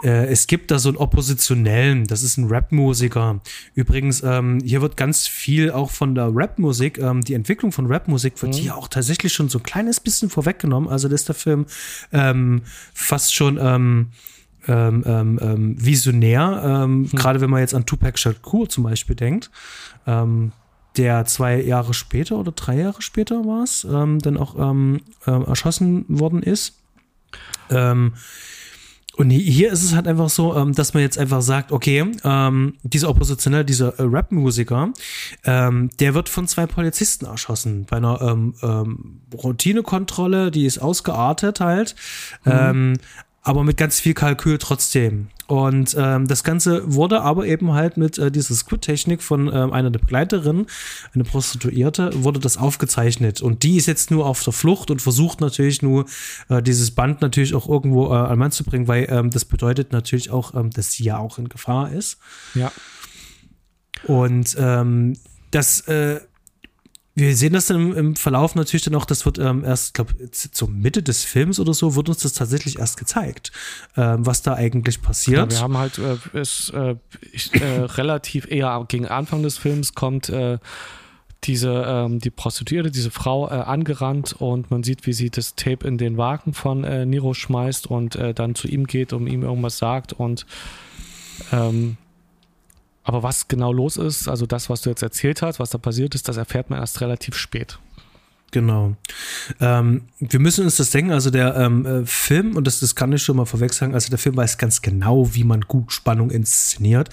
äh, es gibt da so einen Oppositionellen, das ist ein Rap-Musiker. Übrigens, ähm, hier wird ganz viel auch von der Rap-Musik, ähm, die Entwicklung von Rap-Musik wird mhm. hier auch tatsächlich schon so ein kleines bisschen vorweggenommen. Also das ist der Film ähm, fast schon ähm, ähm, visionär, ähm, hm. gerade wenn man jetzt an Tupac Shakur zum Beispiel denkt. Der zwei Jahre später oder drei Jahre später war es, ähm, dann auch ähm, äh, erschossen worden ist. Ähm, und hier ist es halt einfach so, ähm, dass man jetzt einfach sagt, okay, ähm, dieser Oppositionelle, dieser äh, Rap-Musiker, ähm, der wird von zwei Polizisten erschossen bei einer Routinekontrolle, die ist ausgeartet halt. Mhm. Aber mit ganz viel Kalkül trotzdem. Und ähm, das Ganze wurde aber eben halt mit äh, dieser Squid-Technik von ähm, einer der Begleiterinnen, eine Prostituierte, wurde das aufgezeichnet. Und die ist jetzt nur auf der Flucht und versucht natürlich nur, äh, dieses Band natürlich auch irgendwo äh, an Mann zu bringen, weil ähm, das bedeutet natürlich auch, ähm, dass sie ja auch in Gefahr ist. Ja. Und ähm, das äh, wir sehen das dann im, im, Verlauf natürlich dann auch, das wird ähm, erst, glaube zur Mitte des Films oder so, wird uns das tatsächlich erst gezeigt, ähm, was da eigentlich passiert. Ja, wir haben halt äh, es, äh, ich, äh, relativ eher gegen Anfang des Films kommt äh, diese, ähm, die Prostituierte, diese Frau äh, angerannt und man sieht, wie sie das Tape in den Wagen von äh, Niro schmeißt und dann zu ihm geht, um ihm irgendwas sagt und ähm, aber was genau los ist, also das, was du jetzt erzählt hast, was da passiert ist, das erfährt man erst relativ spät. Genau. Ähm, wir müssen uns das denken, also der ähm, äh, Film, und das, das kann ich schon mal vorweg sagen, also der Film weiß ganz genau, wie man gut Spannung inszeniert,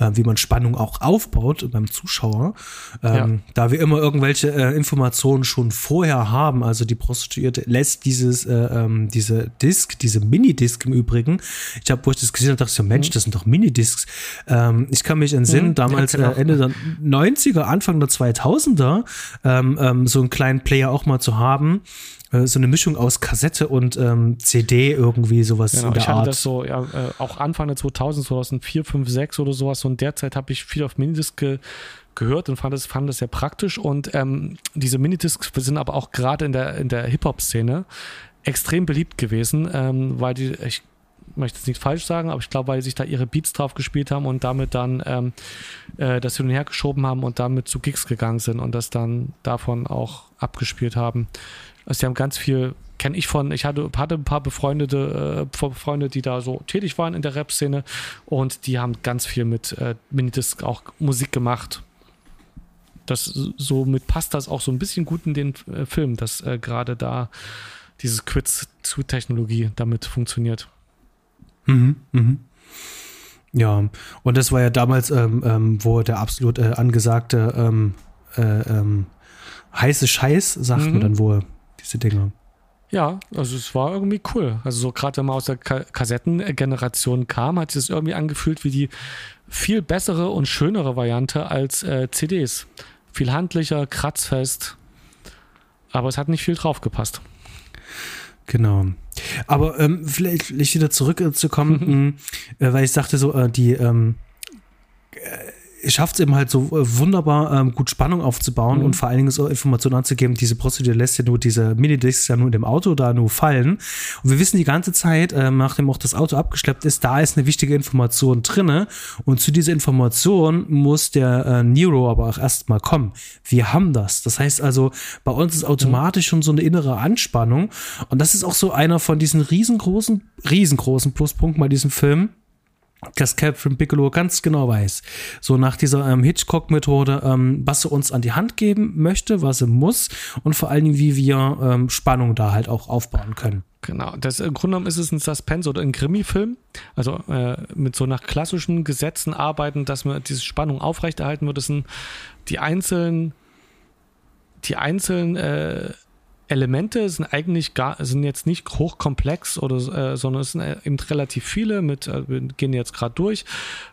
äh, wie man Spannung auch aufbaut beim Zuschauer. Ähm, ja. Da wir immer irgendwelche äh, Informationen schon vorher haben, also die Prostituierte lässt dieses, äh, ähm, diese Disc, diese Minidisc im Übrigen, ich habe, wo ich das gesehen habe, dachte ich so, Mensch, mhm. das sind doch Minidiscs. Ähm, ich kann mich entsinnen, mhm, damals ja, genau. Ende der 90er, Anfang der 2000er, ähm, so einen kleinen Play ja auch mal zu haben. Äh, so eine Mischung aus Kassette und ähm, CD irgendwie sowas genau, in der ich hatte Art. das so, ja, äh, auch Anfang der 2000, 2004, 5, 6 oder sowas. Und derzeit habe ich viel auf Minidisc ge gehört und fand das, fand das sehr praktisch. Und ähm, diese Minidiscs sind aber auch gerade in der, in der Hip-Hop-Szene extrem beliebt gewesen, ähm, weil die, ich möchte jetzt nicht falsch sagen, aber ich glaube, weil sie sich da ihre Beats drauf gespielt haben und damit dann ähm, äh, das hin und her geschoben haben und damit zu Gigs gegangen sind und das dann davon auch abgespielt haben. Also sie haben ganz viel, kenne ich von, ich hatte, hatte ein paar befreundete äh, Freunde, die da so tätig waren in der Rap-Szene und die haben ganz viel mit äh, Minidisc auch Musik gemacht. Das, somit passt das auch so ein bisschen gut in den äh, Film, dass äh, gerade da dieses Quiz-zu-Technologie damit funktioniert. Mhm, mhm. Ja, und das war ja damals, ähm, ähm, wo der absolut äh, angesagte ähm, äh, ähm, heiße Scheiß, sagt mhm. man dann wohl, diese Dinge. Ja, also es war irgendwie cool. Also so gerade wenn man aus der Ka Kassettengeneration kam, hat sich das irgendwie angefühlt wie die viel bessere und schönere Variante als äh, CDs. Viel handlicher, kratzfest, aber es hat nicht viel draufgepasst. Genau. Aber ähm, vielleicht, vielleicht wieder zurückzukommen, äh, weil ich sagte so, äh, die ähm, äh, schafft es eben halt so äh, wunderbar ähm, gut Spannung aufzubauen mhm. und vor allen Dingen so Informationen anzugeben. Diese Prozedur lässt ja nur diese Minidiscs ja nur in dem Auto da nur fallen. Und wir wissen die ganze Zeit, äh, nachdem auch das Auto abgeschleppt ist, da ist eine wichtige Information drinne. Und zu dieser Information muss der äh, Nero aber auch erstmal kommen. Wir haben das. Das heißt also, bei uns ist automatisch schon so eine innere Anspannung. Und das ist auch so einer von diesen riesengroßen, riesengroßen Pluspunkten bei diesem Film dass Catherine Bigelow ganz genau weiß, so nach dieser ähm, Hitchcock-Methode, ähm, was sie uns an die Hand geben möchte, was sie muss und vor allen Dingen, wie wir ähm, Spannung da halt auch aufbauen können. Genau, das, im Grunde genommen ist es ein Suspense oder ein Krimi-Film, also äh, mit so nach klassischen Gesetzen arbeiten, dass man diese Spannung aufrechterhalten wird. Das sind die einzelnen, die einzelnen äh, Elemente sind eigentlich gar, sind jetzt nicht hochkomplex oder, äh, sondern es sind äh, eben relativ viele mit, äh, wir gehen jetzt gerade durch,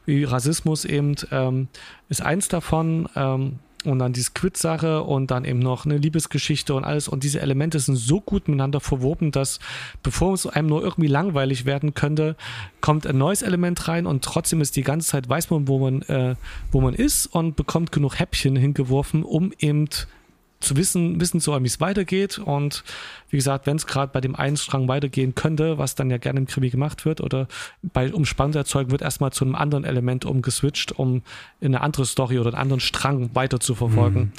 wie Rassismus eben ähm, ist eins davon, ähm, und dann die Squid-Sache und dann eben noch eine Liebesgeschichte und alles. Und diese Elemente sind so gut miteinander verwoben, dass bevor es einem nur irgendwie langweilig werden könnte, kommt ein neues Element rein und trotzdem ist die ganze Zeit, weiß man, wo man, äh, wo man ist und bekommt genug Häppchen hingeworfen, um eben zu wissen, wissen zu wollen, wie es weitergeht. Und wie gesagt, wenn es gerade bei dem einen Strang weitergehen könnte, was dann ja gerne im Krimi gemacht wird, oder bei um Spannung zu erzeugen, wird erstmal zu einem anderen Element umgeswitcht, um in eine andere Story oder einen anderen Strang weiter zu verfolgen. Mhm.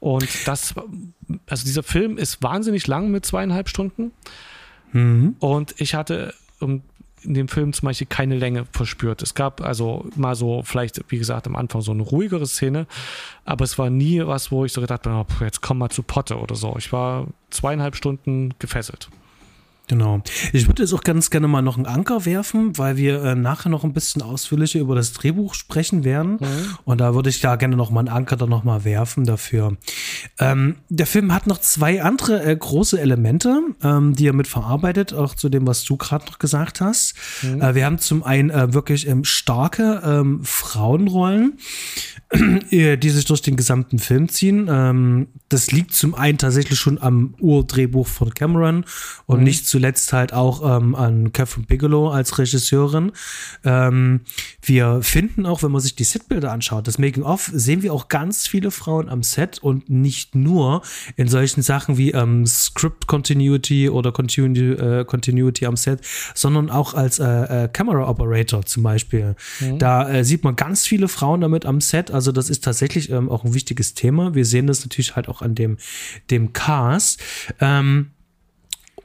Und das, also dieser Film ist wahnsinnig lang mit zweieinhalb Stunden. Mhm. Und ich hatte, um in dem Film zum Beispiel keine Länge verspürt. Es gab also mal so, vielleicht, wie gesagt, am Anfang so eine ruhigere Szene, aber es war nie was, wo ich so gedacht habe, oh, jetzt komm mal zu Potte oder so. Ich war zweieinhalb Stunden gefesselt. Genau. Ich würde jetzt auch ganz gerne mal noch einen Anker werfen, weil wir äh, nachher noch ein bisschen ausführlicher über das Drehbuch sprechen werden. Mhm. Und da würde ich da gerne noch mal einen Anker dann noch mal werfen dafür. Ähm, der Film hat noch zwei andere äh, große Elemente, ähm, die er mit verarbeitet, auch zu dem, was du gerade noch gesagt hast. Mhm. Äh, wir haben zum einen äh, wirklich ähm, starke ähm, Frauenrollen, äh, die sich durch den gesamten Film ziehen. Ähm, das liegt zum einen tatsächlich schon am Urdrehbuch von Cameron und mhm. nicht zuletzt halt auch ähm, an Catherine Bigelow als Regisseurin. Ähm, wir finden auch, wenn man sich die Setbilder anschaut, das Making-of, sehen wir auch ganz viele Frauen am Set und nicht nur in solchen Sachen wie ähm, Script Continuity oder Continu äh, Continuity am Set, sondern auch als äh, äh, Camera Operator zum Beispiel. Mhm. Da äh, sieht man ganz viele Frauen damit am Set. Also das ist tatsächlich ähm, auch ein wichtiges Thema. Wir sehen das natürlich halt auch an dem, dem Cast. Ähm,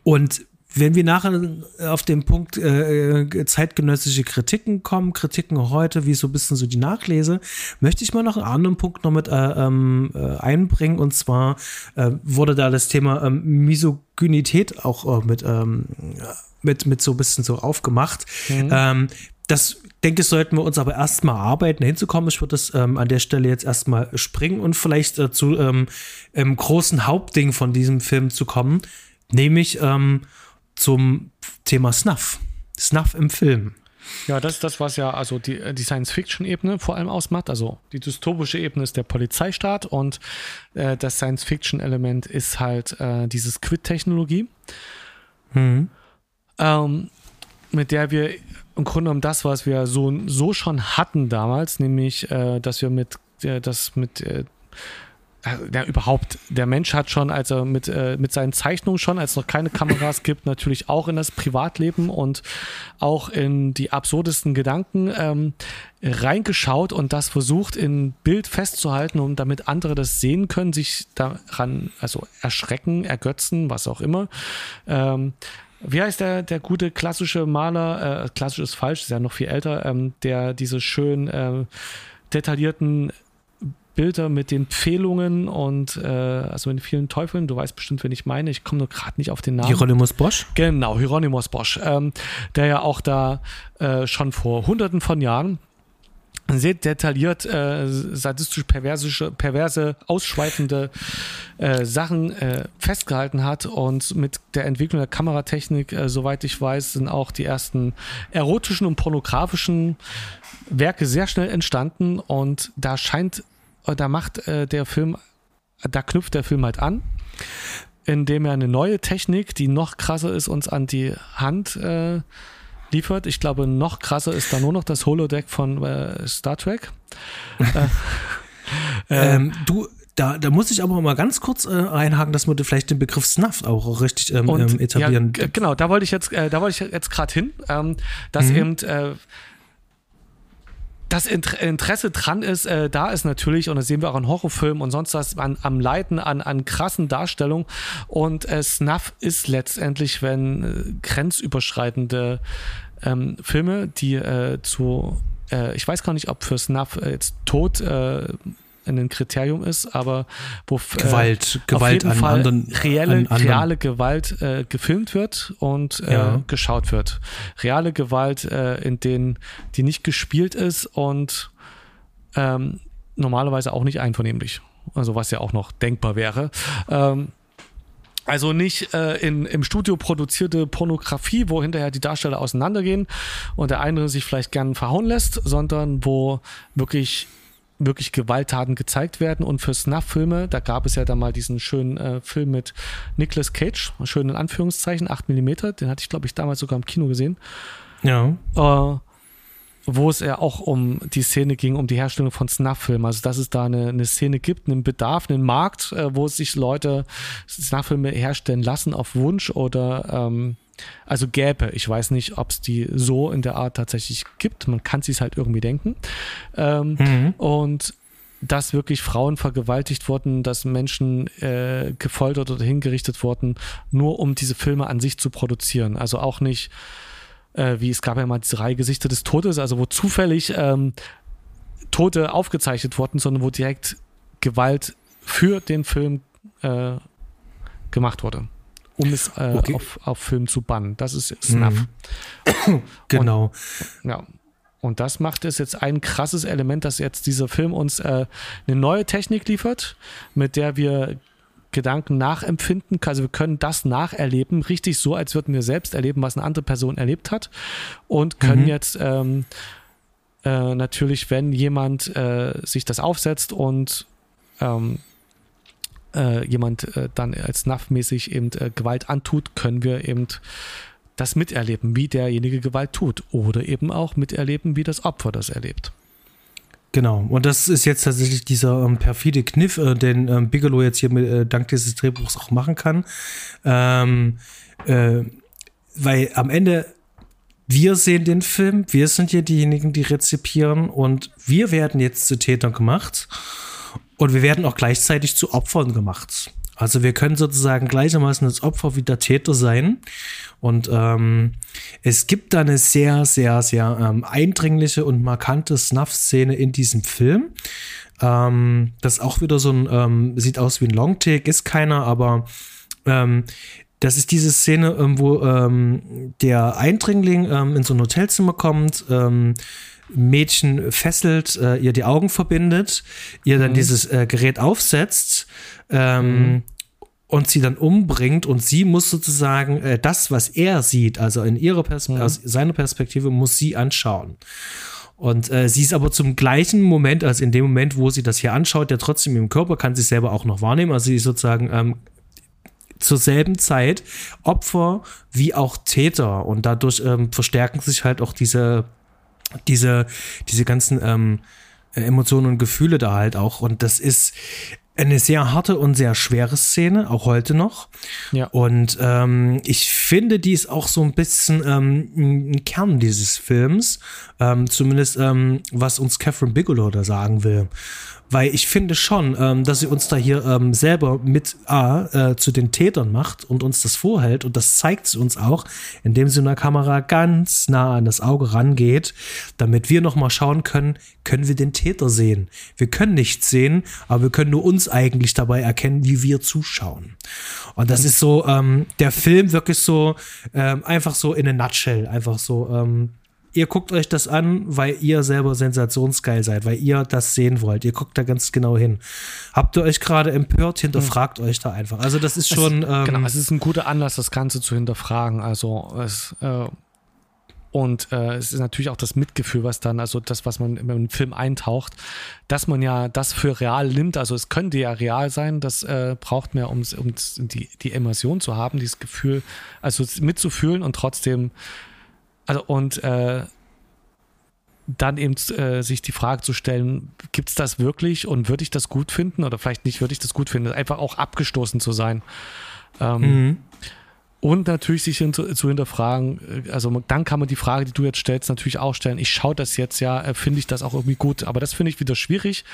und wenn wir nachher auf den Punkt äh, äh, zeitgenössische Kritiken kommen, Kritiken heute, wie so ein bisschen so die Nachlese, möchte ich mal noch einen anderen Punkt noch mit äh, ähm, äh, einbringen. Und zwar äh, wurde da das Thema ähm, Misogynität auch äh, mit, ähm, mit, mit so ein bisschen so aufgemacht. Mhm. Ähm, das denke, sollten wir uns aber erstmal arbeiten, hinzukommen. Ich würde das ähm, an der Stelle jetzt erstmal springen und vielleicht äh, zu ähm, im großen Hauptding von diesem Film zu kommen, nämlich ähm, zum Thema Snuff. Snuff im Film. Ja, das ist das, was ja also die, äh, die Science-Fiction-Ebene vor allem ausmacht. Also die dystopische Ebene ist der Polizeistaat und äh, das Science-Fiction-Element ist halt äh, diese Squid-Technologie, mhm. ähm, mit der wir im Grunde genommen das, was wir so, so schon hatten damals, nämlich, äh, dass wir mit, äh, das mit äh, ja, überhaupt, der Mensch hat schon, als er mit, äh, mit seinen Zeichnungen schon, als es noch keine Kameras gibt, natürlich auch in das Privatleben und auch in die absurdesten Gedanken ähm, reingeschaut und das versucht in Bild festzuhalten, um damit andere das sehen können, sich daran, also erschrecken, ergötzen, was auch immer. Ähm, wie heißt der, der gute klassische Maler, äh, klassisch ist falsch, ist ja noch viel älter, ähm, der diese schön äh, detaillierten Bilder mit den Pfählungen und äh, also mit vielen Teufeln. Du weißt bestimmt, wen ich meine. Ich komme nur gerade nicht auf den Namen. Hieronymus Bosch? Genau, Hieronymus Bosch, ähm, der ja auch da äh, schon vor hunderten von Jahren sehr detailliert äh, sadistisch perverse, perverse ausschweifende äh, Sachen äh, festgehalten hat und mit der Entwicklung der Kameratechnik, äh, soweit ich weiß, sind auch die ersten erotischen und pornografischen Werke sehr schnell entstanden und da scheint da macht äh, der Film, da knüpft der Film halt an, indem er eine neue Technik, die noch krasser ist, uns an die Hand äh, liefert. Ich glaube, noch krasser ist da nur noch das Holodeck von äh, Star Trek. Äh, ähm, du, da, da muss ich aber mal ganz kurz äh, einhaken, dass wir vielleicht den Begriff Snuff auch richtig ähm, und, ähm, etablieren. Ja, genau, da wollte ich jetzt, äh, da wollte ich jetzt gerade hin, ähm, dass mhm. eben äh, das Interesse dran ist, äh, da ist natürlich, und das sehen wir auch in Horrorfilmen und sonst was, an, am Leiten, an, an krassen Darstellungen. Und äh, Snuff ist letztendlich, wenn äh, grenzüberschreitende ähm, Filme, die äh, zu, äh, ich weiß gar nicht, ob für Snuff jetzt Tod äh, ein Kriterium ist, aber wo Gewalt, äh, Gewalt auf jeden an Fall anderen, reelle, reale Gewalt äh, gefilmt wird und äh, ja. geschaut wird. Reale Gewalt, äh, in denen die nicht gespielt ist und ähm, normalerweise auch nicht einvernehmlich. Also was ja auch noch denkbar wäre. Ähm, also nicht äh, in, im Studio produzierte Pornografie, wo hinterher die Darsteller auseinandergehen und der eine sich vielleicht gern verhauen lässt, sondern wo wirklich wirklich Gewalttaten gezeigt werden. Und für Snuff-Filme, da gab es ja da mal diesen schönen äh, Film mit Nicolas Cage, schön in Anführungszeichen, 8 mm, den hatte ich, glaube ich, damals sogar im Kino gesehen. Ja. Äh, wo es ja auch um die Szene ging, um die Herstellung von Snuff-Filmen. Also, dass es da eine, eine Szene gibt, einen Bedarf, einen Markt, äh, wo sich Leute Snuff-Filme herstellen lassen auf Wunsch oder ähm, also gäbe. Ich weiß nicht, ob es die so in der Art tatsächlich gibt. Man kann sich halt irgendwie denken. Ähm, mhm. Und dass wirklich Frauen vergewaltigt wurden, dass Menschen äh, gefoltert oder hingerichtet wurden, nur um diese Filme an sich zu produzieren. Also auch nicht, äh, wie es gab ja mal diese Reihe Gesichter des Todes, also wo zufällig ähm, Tote aufgezeichnet wurden, sondern wo direkt Gewalt für den Film äh, gemacht wurde. Um es äh, okay. auf, auf Film zu bannen. Das ist Snuff. Mhm. genau. Und, ja. Und das macht es jetzt ein krasses Element, dass jetzt dieser Film uns äh, eine neue Technik liefert, mit der wir Gedanken nachempfinden. Also wir können das nacherleben, richtig so, als würden wir selbst erleben, was eine andere Person erlebt hat. Und können mhm. jetzt ähm, äh, natürlich, wenn jemand äh, sich das aufsetzt und ähm, äh, jemand äh, dann als NAF-mäßig eben äh, Gewalt antut, können wir eben das miterleben, wie derjenige Gewalt tut. Oder eben auch miterleben, wie das Opfer das erlebt. Genau, und das ist jetzt tatsächlich dieser ähm, perfide Kniff, äh, den ähm, Bigelow jetzt hier mit, äh, dank dieses Drehbuchs auch machen kann. Ähm, äh, weil am Ende, wir sehen den Film, wir sind hier diejenigen, die rezipieren und wir werden jetzt zu Tätern gemacht und wir werden auch gleichzeitig zu Opfern gemacht. Also wir können sozusagen gleichermaßen das Opfer wie der Täter sein. Und ähm, es gibt da eine sehr, sehr, sehr ähm, eindringliche und markante Snuff-Szene in diesem Film. Ähm, das auch wieder so ein, ähm, sieht aus wie ein Longtake, ist keiner, aber ähm, das ist diese Szene, ähm, wo der Eindringling in so ein Hotelzimmer kommt, Mädchen fesselt, äh, ihr die Augen verbindet, ihr dann mhm. dieses äh, Gerät aufsetzt ähm, mhm. und sie dann umbringt und sie muss sozusagen äh, das, was er sieht, also in ihrer Pers mhm. aus seiner Perspektive, muss sie anschauen. Und äh, sie ist aber zum gleichen Moment, also in dem Moment, wo sie das hier anschaut, der trotzdem im Körper kann sich selber auch noch wahrnehmen. Also sie ist sozusagen ähm, zur selben Zeit Opfer wie auch Täter. Und dadurch ähm, verstärken sich halt auch diese diese, diese ganzen ähm, Emotionen und Gefühle da halt auch. Und das ist eine sehr harte und sehr schwere Szene, auch heute noch. Ja. Und ähm, ich finde, die ist auch so ein bisschen ähm, ein Kern dieses Films, ähm, zumindest ähm, was uns Catherine Bigelow da sagen will. Weil ich finde schon, ähm, dass sie uns da hier ähm, selber mit A äh, zu den Tätern macht und uns das vorhält. Und das zeigt sie uns auch, indem sie in der Kamera ganz nah an das Auge rangeht, damit wir nochmal schauen können, können wir den Täter sehen. Wir können nichts sehen, aber wir können nur uns eigentlich dabei erkennen, wie wir zuschauen. Und das ist so, ähm, der Film wirklich so, ähm, einfach so in a nutshell, einfach so, ähm, ihr guckt euch das an, weil ihr selber sensationsgeil seid, weil ihr das sehen wollt. Ihr guckt da ganz genau hin. Habt ihr euch gerade empört, hinterfragt mhm. euch da einfach. Also das ist schon. Es, ähm, genau, es ist ein guter Anlass, das Ganze zu hinterfragen. Also es äh, und äh, es ist natürlich auch das Mitgefühl, was dann, also das, was man in einen Film eintaucht, dass man ja das für real nimmt. Also es könnte ja real sein, das äh, braucht man, um, um die, die Immersion zu haben, dieses Gefühl, also mitzufühlen und trotzdem also und äh, dann eben äh, sich die Frage zu stellen, gibt es das wirklich und würde ich das gut finden oder vielleicht nicht würde ich das gut finden, einfach auch abgestoßen zu sein. Ähm, mhm. Und natürlich sich hin, zu, zu, hinterfragen, äh, also dann kann man die Frage, die du jetzt stellst, natürlich auch stellen, ich schaue das jetzt ja, äh, finde ich das auch irgendwie gut, aber das finde ich wieder schwierig.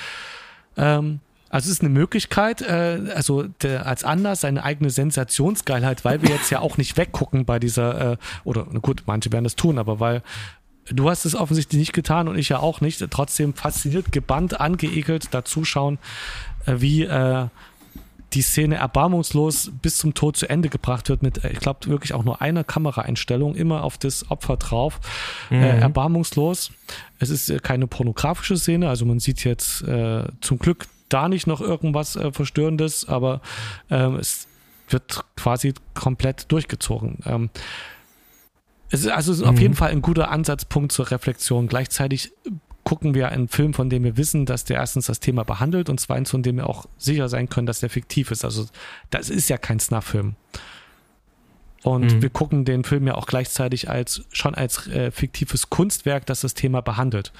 Ähm, also es ist eine Möglichkeit, äh, also der, als Anlass seine eigene Sensationsgeilheit, weil wir jetzt ja auch nicht weggucken bei dieser, äh, oder gut, manche werden das tun, aber weil du hast es offensichtlich nicht getan und ich ja auch nicht, trotzdem fasziniert, gebannt, angeekelt da zuschauen, äh, wie äh, die Szene erbarmungslos bis zum Tod zu Ende gebracht wird mit, äh, ich glaube, wirklich auch nur einer Kameraeinstellung, immer auf das Opfer drauf. Äh, mhm. Äh, erbarmungslos. Es ist äh, keine pornografische Szene, also man sieht jetzt äh, zum Glück da nicht noch irgendwas äh, Verstörendes, aber ähm, es wird quasi komplett durchgezogen. Ähm, es ist also mhm. auf jeden Fall ein guter Ansatzpunkt zur Reflexion. Gleichzeitig gucken wir einen Film, von dem wir wissen, dass der erstens das Thema behandelt und zweitens, von dem wir auch sicher sein können, dass der fiktiv ist. Also das ist ja kein Snuff-Film. Und mhm. wir gucken den Film ja auch gleichzeitig als schon als äh, fiktives Kunstwerk, das das Thema behandelt.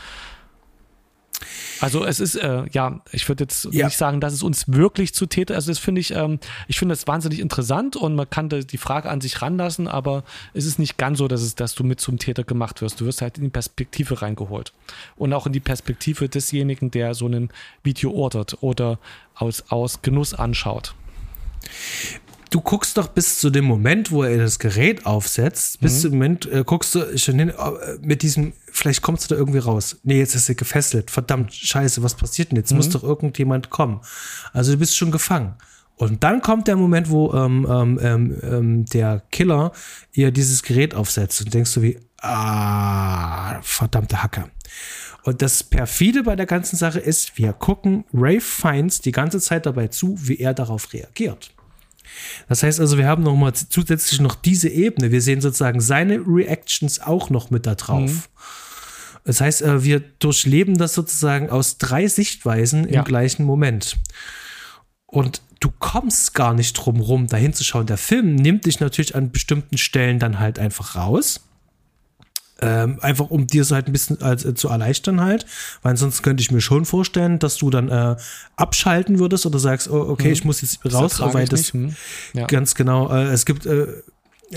Also es ist, äh, ja, ich würde jetzt ja. nicht sagen, dass es uns wirklich zu Täter, also das finde ich, ähm, ich finde das wahnsinnig interessant und man kann die Frage an sich ranlassen, aber es ist nicht ganz so, dass, es, dass du mit zum Täter gemacht wirst. Du wirst halt in die Perspektive reingeholt und auch in die Perspektive desjenigen, der so ein Video ordert oder aus, aus Genuss anschaut du guckst doch bis zu dem Moment, wo er das Gerät aufsetzt, bis mhm. zu dem Moment äh, guckst du schon hin, äh, mit diesem, vielleicht kommst du da irgendwie raus. Nee, jetzt ist er gefesselt. Verdammt, scheiße, was passiert denn jetzt? Mhm. Muss doch irgendjemand kommen. Also du bist schon gefangen. Und dann kommt der Moment, wo ähm, ähm, ähm, ähm der Killer ihr dieses Gerät aufsetzt und denkst du wie, ah, verdammte Hacke. Und das perfide bei der ganzen Sache ist, wir gucken Ray Fiennes die ganze Zeit dabei zu, wie er darauf reagiert. Das heißt also, wir haben noch mal zusätzlich noch diese Ebene. Wir sehen sozusagen seine Reactions auch noch mit da drauf. Mhm. Das heißt, äh, wir durchleben das sozusagen aus drei Sichtweisen ja. im gleichen Moment. Und du kommst gar nicht drum rum, dahin zu schauen. Der Film nimmt dich natürlich an bestimmten Stellen dann halt einfach raus. Ähm, einfach um dir es halt ein bisschen äh, zu erleichtern halt, weil sonst könnte ich mir schon vorstellen, dass du dann äh, abschalten würdest oder sagst, oh, okay, mhm. ich muss jetzt raus, weil das hm. ja. ganz genau, äh, es gibt äh,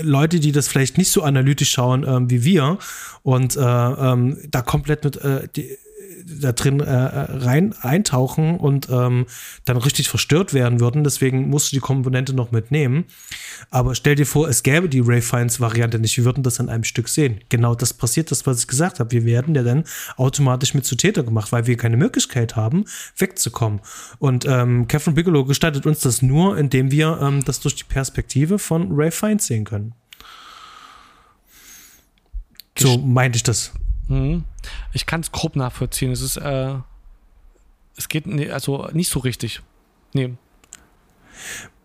Leute, die das vielleicht nicht so analytisch schauen ähm, wie wir und äh, ähm, da komplett mit äh, die, da drin äh, rein eintauchen und ähm, dann richtig verstört werden würden. Deswegen musst du die Komponente noch mitnehmen. Aber stell dir vor, es gäbe die Ray Fiennes Variante nicht. Wir würden das an einem Stück sehen. Genau das passiert, das, was ich gesagt habe. Wir werden ja dann automatisch mit zu Täter gemacht, weil wir keine Möglichkeit haben, wegzukommen. Und ähm, Catherine Bigelow gestaltet uns das nur, indem wir ähm, das durch die Perspektive von Ray Fiennes sehen können. So meinte ich das. Mhm. Ich kann es grob nachvollziehen. Es ist, äh, es geht nee, also nicht so richtig. Nee.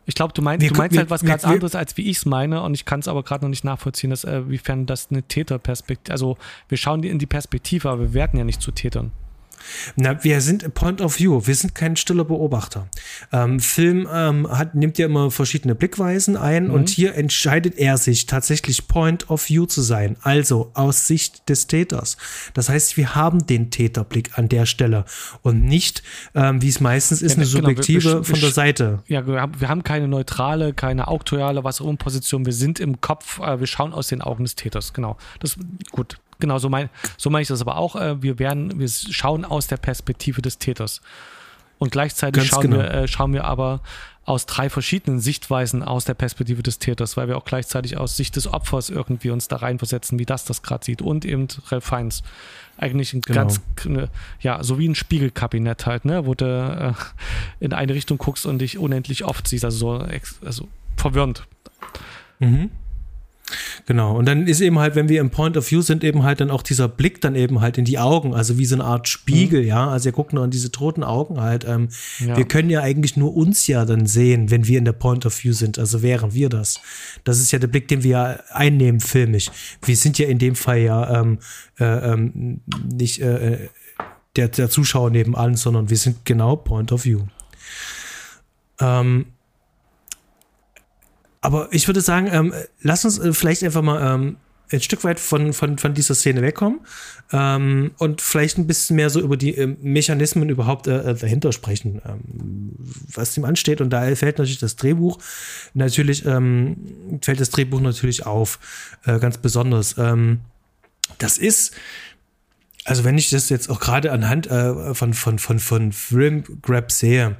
Ich glaube, du meinst, du meinst wir, halt was ganz anderes, als wie ich es meine, und ich kann es aber gerade noch nicht nachvollziehen, dass, äh, wiefern das eine Täterperspektive, also wir schauen in die Perspektive, aber wir werden ja nicht zu Tätern. Na, wir sind Point of View, wir sind kein stiller Beobachter. Ähm, Film ähm, hat, nimmt ja immer verschiedene Blickweisen ein mhm. und hier entscheidet er sich tatsächlich Point of View zu sein, also aus Sicht des Täters. Das heißt, wir haben den Täterblick an der Stelle und nicht, ähm, wie es meistens ist, ja, eine subjektive genau, wir, wir, von der Seite. Ja, wir haben, wir haben keine neutrale, keine auktoriale, was auch immer Position. Wir sind im Kopf, äh, wir schauen aus den Augen des Täters. Genau. Das gut. Genau, so meine so mein ich das aber auch. Äh, wir werden, wir schauen aus der Perspektive des Täters. Und gleichzeitig schauen, genau. wir, äh, schauen wir aber aus drei verschiedenen Sichtweisen aus der Perspektive des Täters, weil wir auch gleichzeitig aus Sicht des Opfers irgendwie uns da reinversetzen, wie das das gerade sieht. Und eben Ralph Fiennes. Eigentlich ein genau. ganz, ne, ja, so wie ein Spiegelkabinett halt, ne, wo du äh, in eine Richtung guckst und dich unendlich oft siehst, also so also verwirrend. Mhm. Genau. Und dann ist eben halt, wenn wir im Point of View sind, eben halt dann auch dieser Blick dann eben halt in die Augen, also wie so eine Art Spiegel, mhm. ja. Also wir gucken nur an diese toten Augen halt. Ähm, ja. Wir können ja eigentlich nur uns ja dann sehen, wenn wir in der Point of View sind. Also wären wir das. Das ist ja der Blick, den wir einnehmen, filmisch. Wir sind ja in dem Fall ja ähm, äh, ähm, nicht äh, der, der Zuschauer nebenan, sondern wir sind genau Point of View. Ähm, aber ich würde sagen, ähm, lass uns äh, vielleicht einfach mal ähm, ein Stück weit von, von, von dieser Szene wegkommen ähm, und vielleicht ein bisschen mehr so über die äh, Mechanismen überhaupt äh, äh, dahinter sprechen, ähm, was ihm ansteht. Und da fällt natürlich das Drehbuch, natürlich ähm, fällt das Drehbuch natürlich auf, äh, ganz besonders. Ähm, das ist, also wenn ich das jetzt auch gerade anhand äh, von, von, von, von Film Grab sehe,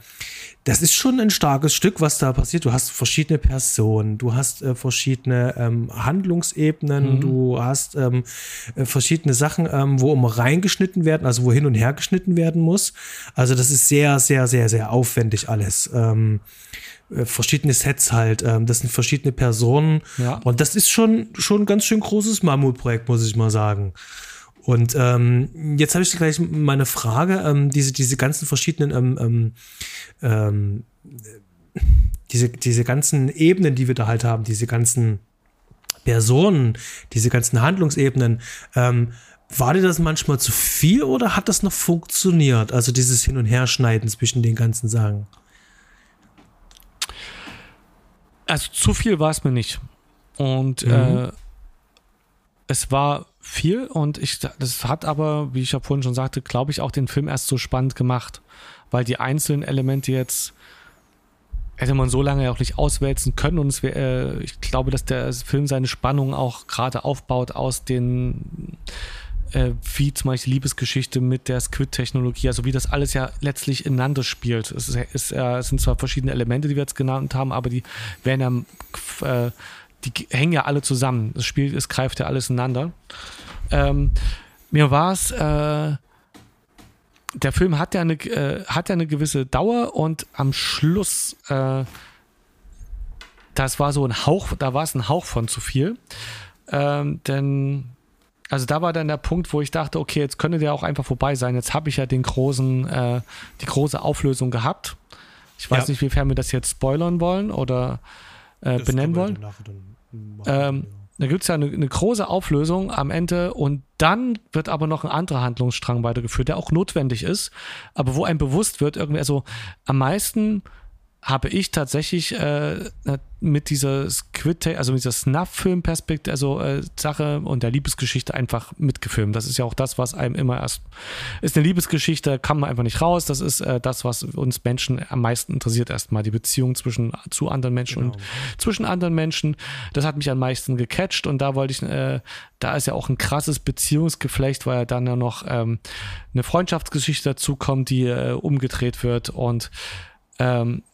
das ist schon ein starkes Stück, was da passiert. Du hast verschiedene Personen, du hast äh, verschiedene ähm, Handlungsebenen, mhm. du hast ähm, äh, verschiedene Sachen, ähm, wo immer reingeschnitten werden, also wo hin und her geschnitten werden muss. Also das ist sehr, sehr, sehr, sehr aufwendig alles. Ähm, äh, verschiedene Sets halt, ähm, das sind verschiedene Personen. Ja. Und das ist schon, schon ein ganz schön großes Mammutprojekt, muss ich mal sagen. Und ähm, jetzt habe ich gleich meine Frage, ähm, diese, diese ganzen verschiedenen, ähm, ähm, ähm, diese, diese ganzen Ebenen, die wir da halt haben, diese ganzen Personen, diese ganzen Handlungsebenen, ähm, war dir das manchmal zu viel oder hat das noch funktioniert? Also dieses Hin- und Herschneiden zwischen den ganzen Sachen. Also zu viel war es mir nicht. Und mhm. äh, es war viel und ich, das hat aber, wie ich ja vorhin schon sagte, glaube ich, auch den Film erst so spannend gemacht, weil die einzelnen Elemente jetzt hätte man so lange auch nicht auswälzen können und wär, äh, ich glaube, dass der Film seine Spannung auch gerade aufbaut aus den äh, wie zum Beispiel Liebesgeschichte mit der Squid-Technologie, also wie das alles ja letztlich ineinander spielt. Es, ist, ist, äh, es sind zwar verschiedene Elemente, die wir jetzt genannt haben, aber die werden ja äh, die hängen ja alle zusammen. Das Spiel, es greift ja alles ineinander. Ähm, mir war es, äh, der Film hat ja eine, äh, hat ja eine gewisse Dauer und am Schluss, äh, das war so ein Hauch, da war es ein Hauch von zu viel. Ähm, denn, also da war dann der Punkt, wo ich dachte, okay, jetzt könnte der auch einfach vorbei sein. Jetzt habe ich ja den großen, äh, die große Auflösung gehabt. Ich weiß ja. nicht, wiefern wir das jetzt spoilern wollen oder äh, benennen wollen. Ähm, da gibt es ja eine, eine, große Auflösung am Ende und dann wird aber noch ein anderer Handlungsstrang weitergeführt, der auch notwendig ist, aber wo einem bewusst wird, irgendwie, also am meisten habe ich tatsächlich äh, mit dieser Squid, also mit dieser Snuff-Film-Perspektive, also äh, Sache und der Liebesgeschichte einfach mitgefilmt. Das ist ja auch das, was einem immer erst ist eine Liebesgeschichte, kann man einfach nicht raus. Das ist äh, das, was uns Menschen am meisten interessiert. Erstmal die Beziehung zwischen zu anderen Menschen genau. und zwischen anderen Menschen. Das hat mich am meisten gecatcht und da wollte ich, äh, da ist ja auch ein krasses Beziehungsgeflecht, weil ja dann ja noch ähm, eine Freundschaftsgeschichte dazu kommt, die äh, umgedreht wird und ähm,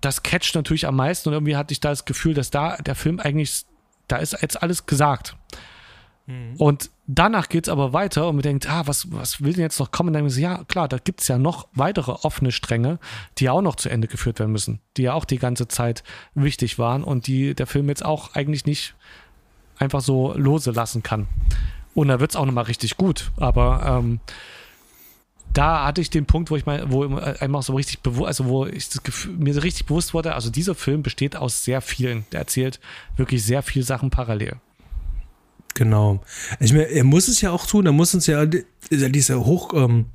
das catcht natürlich am meisten und irgendwie hatte ich da das Gefühl, dass da der Film eigentlich, da ist jetzt alles gesagt. Mhm. Und danach geht es aber weiter und man denkt, ah, was, was will denn jetzt noch kommen? Und dann denken sie, ja, klar, da gibt es ja noch weitere offene Stränge, die ja auch noch zu Ende geführt werden müssen, die ja auch die ganze Zeit wichtig waren und die der Film jetzt auch eigentlich nicht einfach so lose lassen kann. Und da wird es auch nochmal richtig gut. Aber ähm, da hatte ich den Punkt, wo ich mal, wo einmal so richtig bewusst, also wo ich das Gefühl, mir so richtig bewusst wurde, also dieser Film besteht aus sehr vielen. Der erzählt wirklich sehr viele Sachen parallel. Genau. Ich meine, er muss es ja auch tun, er muss uns ja, ist ja dieser hoch ähm,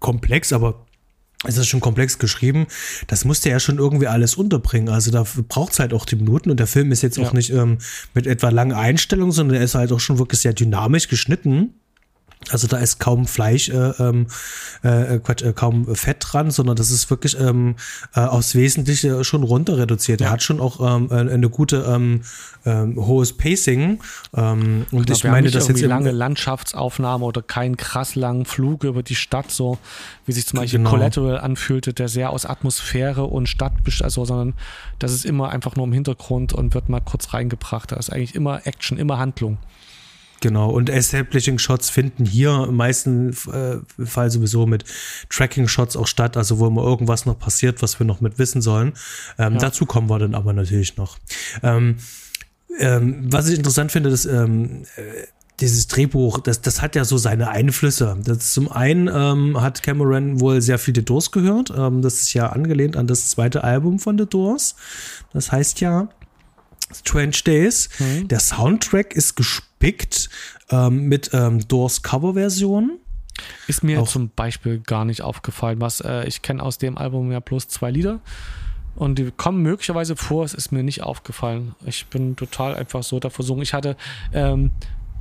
komplex, aber es ist schon komplex geschrieben. Das musste er ja schon irgendwie alles unterbringen. Also da braucht es halt auch die Minuten und der Film ist jetzt ja. auch nicht ähm, mit etwa langen Einstellungen, sondern er ist halt auch schon wirklich sehr dynamisch geschnitten. Also da ist kaum Fleisch, äh, ähm, äh, Quatsch, äh, kaum Fett dran, sondern das ist wirklich ähm, äh, aufs Wesentliche schon runter reduziert. Ja. Er hat schon auch ähm, eine gute ähm, ähm, hohes Pacing. Ähm, und ich, ich meine, dass jetzt lange Landschaftsaufnahme oder keinen krass langen Flug über die Stadt, so wie sich zum Beispiel genau. Collateral anfühlte, der sehr aus Atmosphäre und Stadt, also sondern das ist immer einfach nur im Hintergrund und wird mal kurz reingebracht. Da ist eigentlich immer Action, immer Handlung. Genau, und Establishing-Shots finden hier im meisten äh, Fall sowieso mit Tracking-Shots auch statt, also wo immer irgendwas noch passiert, was wir noch mit wissen sollen. Ähm, ja. Dazu kommen wir dann aber natürlich noch. Ähm, ähm, was ich interessant finde, dass ähm, äh, dieses Drehbuch, das, das hat ja so seine Einflüsse. Das zum einen ähm, hat Cameron wohl sehr viel The Doors gehört. Ähm, das ist ja angelehnt an das zweite Album von The Doors. Das heißt ja Strange Days. Mhm. Der Soundtrack ist gespickt ähm, mit ähm, Doors Coverversion. Ist mir Auch zum Beispiel gar nicht aufgefallen. Was äh, ich kenne aus dem Album ja bloß zwei Lieder. Und die kommen möglicherweise vor, es ist mir nicht aufgefallen. Ich bin total einfach so da versungen. Ich hatte, ähm,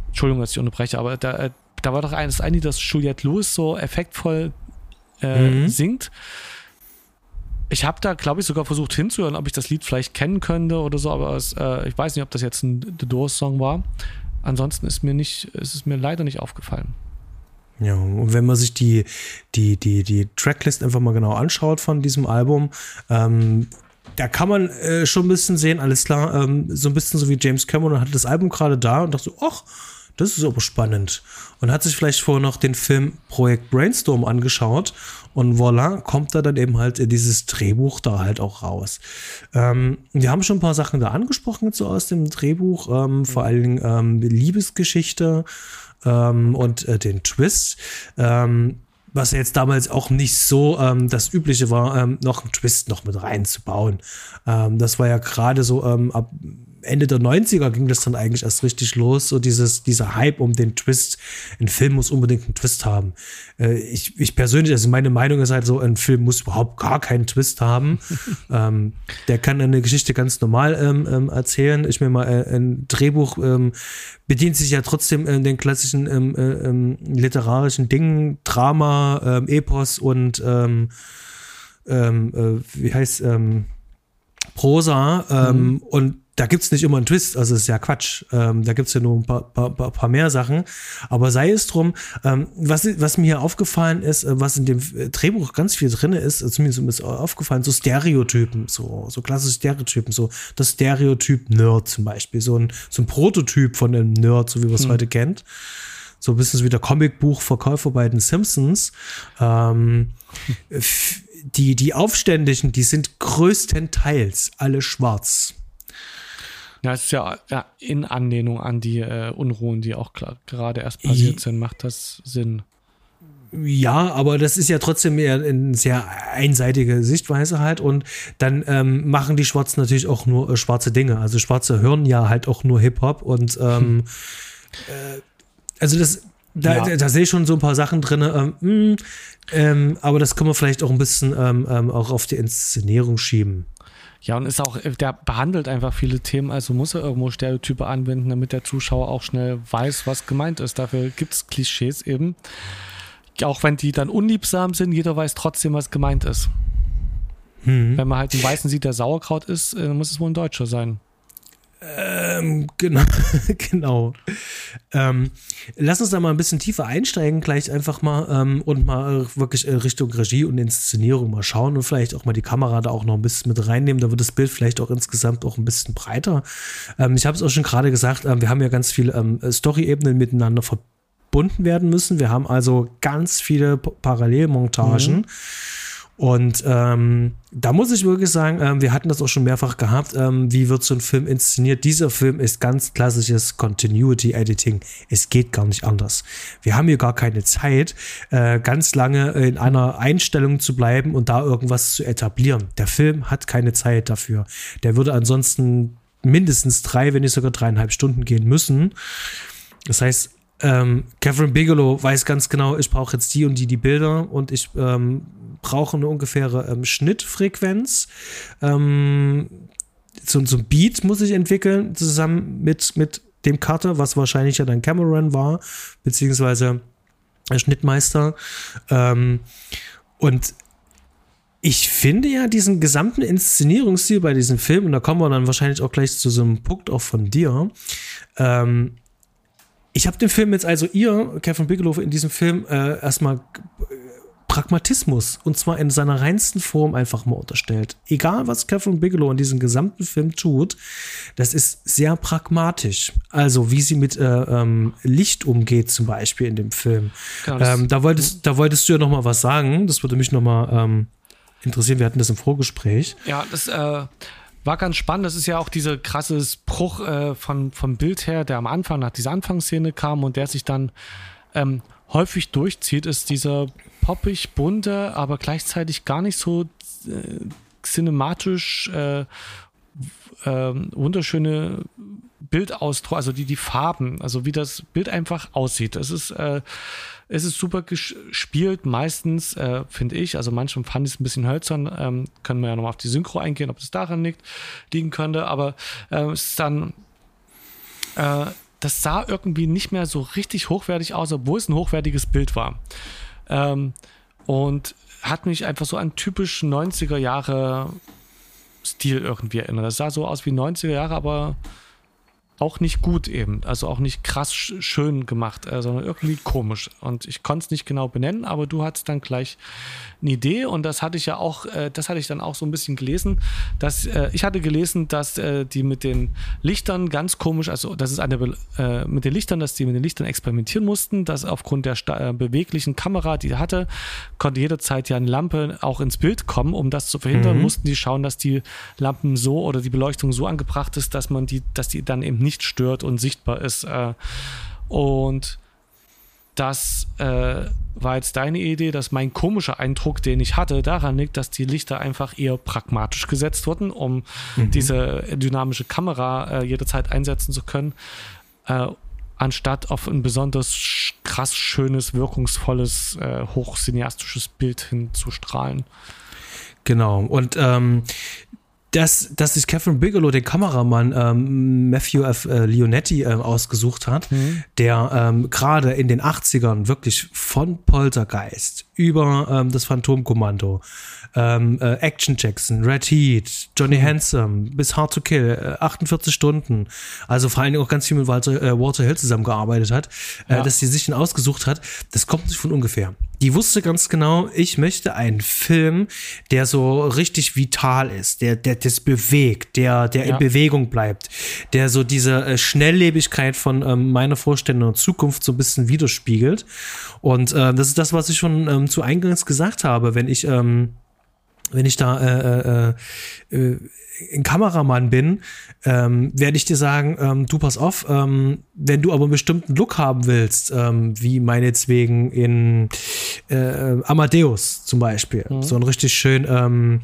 Entschuldigung, dass ich unterbreche, aber da, äh, da war doch eines ein das Juliette Lewis so effektvoll äh, mhm. singt ich habe da, glaube ich, sogar versucht hinzuhören, ob ich das Lied vielleicht kennen könnte oder so, aber es, äh, ich weiß nicht, ob das jetzt ein The Doors-Song war. Ansonsten ist mir nicht, ist es mir leider nicht aufgefallen. Ja, und wenn man sich die, die, die, die Tracklist einfach mal genau anschaut von diesem Album, ähm, da kann man äh, schon ein bisschen sehen, alles klar, ähm, so ein bisschen so wie James Cameron hat das Album gerade da und dachte so, ach, das ist aber spannend. Und hat sich vielleicht vorher noch den Film Projekt Brainstorm angeschaut und voilà, kommt da dann eben halt dieses Drehbuch da halt auch raus. Ähm, wir haben schon ein paar Sachen da angesprochen so aus dem Drehbuch, ähm, vor allen Dingen ähm, Liebesgeschichte ähm, und äh, den Twist. Ähm, was jetzt damals auch nicht so ähm, das Übliche war, ähm, noch einen Twist noch mit reinzubauen. Ähm, das war ja gerade so ähm, ab Ende der 90er ging das dann eigentlich erst richtig los, so dieses, dieser Hype um den Twist. Ein Film muss unbedingt einen Twist haben. Äh, ich, ich persönlich, also meine Meinung ist halt so, ein Film muss überhaupt gar keinen Twist haben. ähm, der kann eine Geschichte ganz normal ähm, ähm, erzählen. Ich meine mal, äh, ein Drehbuch ähm, bedient sich ja trotzdem in den klassischen ähm, äh, ähm, literarischen Dingen, Drama, Epos und äh, wie heißt Prosa mhm. und da gibt's nicht immer einen Twist, also ist ja Quatsch. Ähm, da gibt's ja nur ein paar, paar, paar mehr Sachen. Aber sei es drum, ähm, was, was mir hier aufgefallen ist, äh, was in dem äh, Drehbuch ganz viel drin ist, also zumindest ist aufgefallen, so Stereotypen, so, so klassische Stereotypen, so das Stereotyp Nerd zum Beispiel, so ein, so ein Prototyp von einem Nerd, so wie man es hm. heute kennt so ein bisschen wie der Comicbuchverkäufer bei den Simpsons. Ähm, die, die Aufständischen, die sind größtenteils alle schwarz. Ja, es ist ja, ja in Anlehnung an die äh, Unruhen, die auch gerade erst passiert sind, macht das Sinn. Ja, aber das ist ja trotzdem eher eine sehr einseitige Sichtweise halt. Und dann ähm, machen die Schwarzen natürlich auch nur äh, schwarze Dinge. Also Schwarze hören ja halt auch nur Hip-Hop und ähm, hm. äh, also das, da, ja. da, da, sehe ich schon so ein paar Sachen drin. Ähm, hm, ähm, aber das können wir vielleicht auch ein bisschen ähm, ähm, auch auf die Inszenierung schieben. Ja, und ist auch, der behandelt einfach viele Themen, also muss er irgendwo Stereotype anwenden, damit der Zuschauer auch schnell weiß, was gemeint ist. Dafür gibt es Klischees eben auch wenn die dann unliebsam sind, jeder weiß trotzdem, was gemeint ist. Hm. Wenn man halt einen Weißen sieht, der Sauerkraut ist, äh, dann muss es wohl ein Deutscher sein. Ähm, genau, genau. Ähm, lass uns da mal ein bisschen tiefer einsteigen, gleich einfach mal ähm, und mal wirklich äh, Richtung Regie und Inszenierung mal schauen und vielleicht auch mal die Kamera da auch noch ein bisschen mit reinnehmen. Da wird das Bild vielleicht auch insgesamt auch ein bisschen breiter. Ähm, ich habe es auch schon gerade gesagt, äh, wir haben ja ganz viele ähm, Story-Ebenen miteinander verbunden verbunden werden müssen. Wir haben also ganz viele Parallelmontagen. Mhm. Und ähm, da muss ich wirklich sagen, ähm, wir hatten das auch schon mehrfach gehabt. Ähm, wie wird so ein Film inszeniert? Dieser Film ist ganz klassisches Continuity Editing. Es geht gar nicht anders. Wir haben hier gar keine Zeit, äh, ganz lange in einer Einstellung zu bleiben und da irgendwas zu etablieren. Der Film hat keine Zeit dafür. Der würde ansonsten mindestens drei, wenn nicht sogar dreieinhalb Stunden gehen müssen. Das heißt, ähm, Catherine Bigelow weiß ganz genau, ich brauche jetzt die und die die Bilder und ich ähm, brauche eine ungefähre ähm, Schnittfrequenz. Ähm, so, so ein Beat muss ich entwickeln, zusammen mit, mit dem Cutter, was wahrscheinlich ja dann Cameron war, beziehungsweise der Schnittmeister. Ähm, und ich finde ja diesen gesamten Inszenierungsstil bei diesem Film, und da kommen wir dann wahrscheinlich auch gleich zu so einem Punkt auch von dir, ähm, ich habe dem Film jetzt also ihr, Kevin Bigelow, in diesem Film äh, erstmal Pragmatismus und zwar in seiner reinsten Form einfach mal unterstellt. Egal, was Catherine Bigelow in diesem gesamten Film tut, das ist sehr pragmatisch. Also, wie sie mit äh, ähm, Licht umgeht, zum Beispiel in dem Film. Genau, ähm, da, wolltest, da wolltest du ja noch mal was sagen. Das würde mich noch mal ähm, interessieren. Wir hatten das im Vorgespräch. Ja, das äh, war ganz spannend. Das ist ja auch dieser krasse Bruch äh, von, vom Bild her, der am Anfang nach dieser Anfangsszene kam und der sich dann ähm, häufig durchzieht, ist dieser poppig bunte, aber gleichzeitig gar nicht so äh, cinematisch äh, äh, wunderschöne Bildausdruck, also die, die Farben, also wie das Bild einfach aussieht. Es ist äh, es ist super gespielt, meistens, äh, finde ich. Also manchmal fand ich es ein bisschen hölzern. Ähm, können wir ja nochmal auf die Synchro eingehen, ob das daran liegt, liegen könnte. Aber äh, es ist dann. Äh, das sah irgendwie nicht mehr so richtig hochwertig aus, obwohl es ein hochwertiges Bild war. Ähm, und hat mich einfach so an typisch 90er Jahre Stil irgendwie erinnert. Das sah so aus wie 90er Jahre, aber auch nicht gut eben, also auch nicht krass schön gemacht, äh, sondern irgendwie komisch. Und ich konnte es nicht genau benennen, aber du hattest dann gleich eine Idee und das hatte ich ja auch, äh, das hatte ich dann auch so ein bisschen gelesen, dass äh, ich hatte gelesen, dass äh, die mit den Lichtern ganz komisch, also das ist eine mit den Lichtern, dass die mit den Lichtern experimentieren mussten, dass aufgrund der beweglichen Kamera, die er hatte, konnte jederzeit ja eine Lampe auch ins Bild kommen. Um das zu verhindern, mhm. mussten die schauen, dass die Lampen so oder die Beleuchtung so angebracht ist, dass man die, dass die dann eben nicht stört und sichtbar ist. und das äh, war jetzt deine Idee, dass mein komischer Eindruck, den ich hatte, daran liegt, dass die Lichter einfach eher pragmatisch gesetzt wurden, um mhm. diese dynamische Kamera äh, jederzeit einsetzen zu können, äh, anstatt auf ein besonders krass schönes, wirkungsvolles, äh, hochcineastisches Bild hinzustrahlen. Genau. Und ähm, dass, dass sich Catherine Bigelow den Kameramann ähm, Matthew F. Äh, Leonetti äh, ausgesucht hat, mhm. der ähm, gerade in den 80ern wirklich von Poltergeist über ähm, das Phantomkommando, ähm, äh, Action Jackson, Red Heat, Johnny mhm. Handsome, bis Hard to Kill, äh, 48 Stunden, also vor allen Dingen auch ganz viel mit Walter, äh, Walter Hill zusammengearbeitet hat, äh, ja. dass sie sich ihn ausgesucht hat, das kommt nicht von ungefähr. Die wusste ganz genau, ich möchte einen Film, der so richtig vital ist, der, der das bewegt, der, der ja. in Bewegung bleibt, der so diese äh, Schnelllebigkeit von ähm, meiner Vorstellung und Zukunft so ein bisschen widerspiegelt. Und äh, das ist das, was ich schon ähm, zu Eingangs gesagt habe, wenn ich ähm, wenn ich da äh, äh, äh, ein Kameramann bin, ähm, werde ich dir sagen, ähm, du pass auf, ähm, wenn du aber einen bestimmten Look haben willst, ähm, wie meinetwegen in äh, Amadeus zum Beispiel, mhm. so ein richtig schön ähm,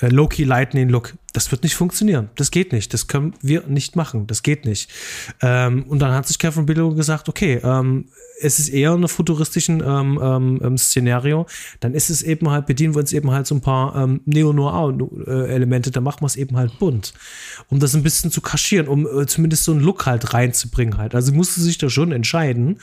äh, Low-Key Lightning Look, das wird nicht funktionieren. Das geht nicht. Das können wir nicht machen. Das geht nicht. Ähm, und dann hat sich Kevin Bigelow gesagt, okay, ähm, es ist eher ein futuristischen ähm, ähm, Szenario, dann ist es eben halt, bedienen wir uns eben halt so ein paar ähm, Neo-Noir-Elemente, da machen wir es eben halt bunt, um das ein bisschen zu kaschieren, um äh, zumindest so einen Look halt reinzubringen halt. Also musste sich da schon entscheiden,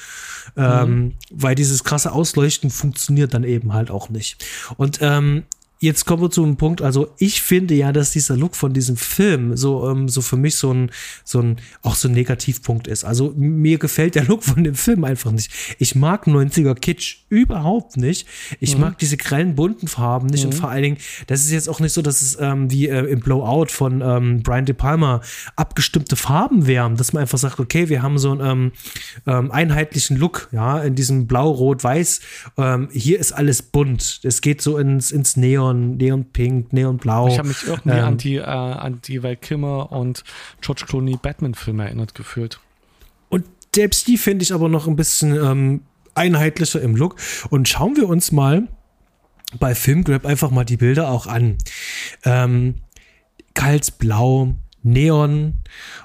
ähm, mhm. weil dieses krasse Ausleuchten funktioniert dann eben halt auch nicht. Und ähm, jetzt kommen wir zu einem Punkt, also ich finde ja, dass dieser Look von diesem Film so, ähm, so für mich so ein, so ein, auch so ein Negativpunkt ist. Also mir gefällt der Look von dem Film einfach nicht. Ich mag 90er Kitsch überhaupt nicht. Ich mhm. mag diese grellen, bunten Farben nicht mhm. und vor allen Dingen, das ist jetzt auch nicht so, dass es ähm, wie äh, im Blowout von ähm, Brian De Palma abgestimmte Farben wären, dass man einfach sagt, okay, wir haben so einen ähm, ähm, einheitlichen Look, ja, in diesem Blau, Rot, Weiß. Ähm, hier ist alles bunt. Es geht so ins, ins Neon Neon, Neonpink, Neonblau. Ich habe mich irgendwie ähm, an die, äh, an die Val Kimmer und George Clooney Batman-Filme erinnert gefühlt. Und selbst die finde ich aber noch ein bisschen ähm, einheitlicher im Look. Und schauen wir uns mal bei Filmgrab einfach mal die Bilder auch an. Ähm, Kalts Blau, Neon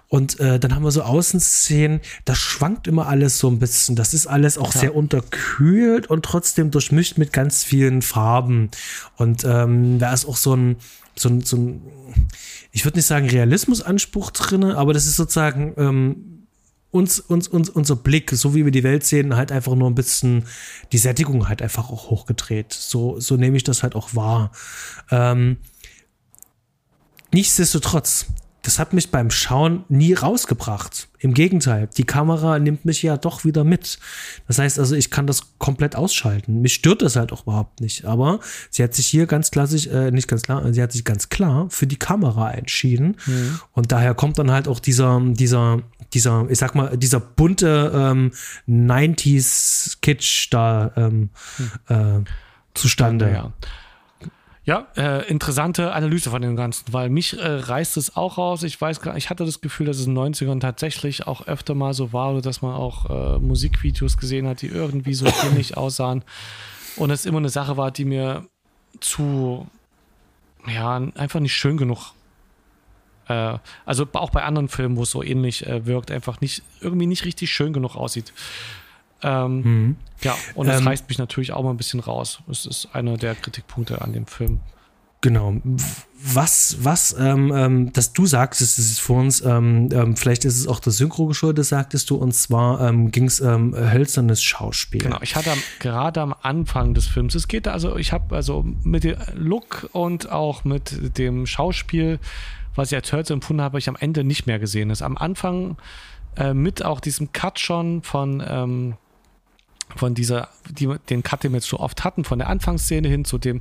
und äh, dann haben wir so Außenszenen, das schwankt immer alles so ein bisschen. Das ist alles auch ja. sehr unterkühlt und trotzdem durchmischt mit ganz vielen Farben. Und ähm, da ist auch so ein, so ein, so ein ich würde nicht sagen Realismusanspruch drin, aber das ist sozusagen ähm, uns, uns, uns, unser Blick, so wie wir die Welt sehen, halt einfach nur ein bisschen die Sättigung halt einfach auch hochgedreht. So, so nehme ich das halt auch wahr. Ähm, Nichtsdestotrotz, das hat mich beim Schauen nie rausgebracht. Im Gegenteil, die Kamera nimmt mich ja doch wieder mit. Das heißt also, ich kann das komplett ausschalten. Mich stört das halt auch überhaupt nicht. Aber sie hat sich hier ganz klassisch, äh, nicht ganz klar, sie hat sich ganz klar für die Kamera entschieden. Mhm. Und daher kommt dann halt auch dieser, dieser, dieser, ich sag mal, dieser bunte ähm, 90s Kitsch da ähm, mhm. äh, zustande. Ja. Ja, äh, interessante Analyse von dem Ganzen, weil mich äh, reißt es auch raus. Ich weiß gar ich hatte das Gefühl, dass es in den 90ern tatsächlich auch öfter mal so war, dass man auch äh, Musikvideos gesehen hat, die irgendwie so ähnlich aussahen. Und es immer eine Sache war, die mir zu, ja, einfach nicht schön genug. Äh, also auch bei anderen Filmen, wo es so ähnlich äh, wirkt, einfach nicht, irgendwie nicht richtig schön genug aussieht. Ähm, mhm. Ja, und das ähm, reißt mich natürlich auch mal ein bisschen raus. Das ist einer der Kritikpunkte an dem Film. Genau. Was, was, ähm, ähm, dass du sagst, es ist für uns, ähm, ähm, vielleicht ist es auch das Synchro geschuldet, sagtest du, und zwar ähm, ging es ähm, hölzernes Schauspiel. Genau, ich hatte gerade am Anfang des Films, es geht also, ich habe also mit dem Look und auch mit dem Schauspiel, was ich als hölzer empfunden habe, ich am Ende nicht mehr gesehen. Das am Anfang äh, mit auch diesem Cut schon von ähm, von dieser, die, den Cut, den wir jetzt so oft hatten, von der Anfangsszene hin zu dem,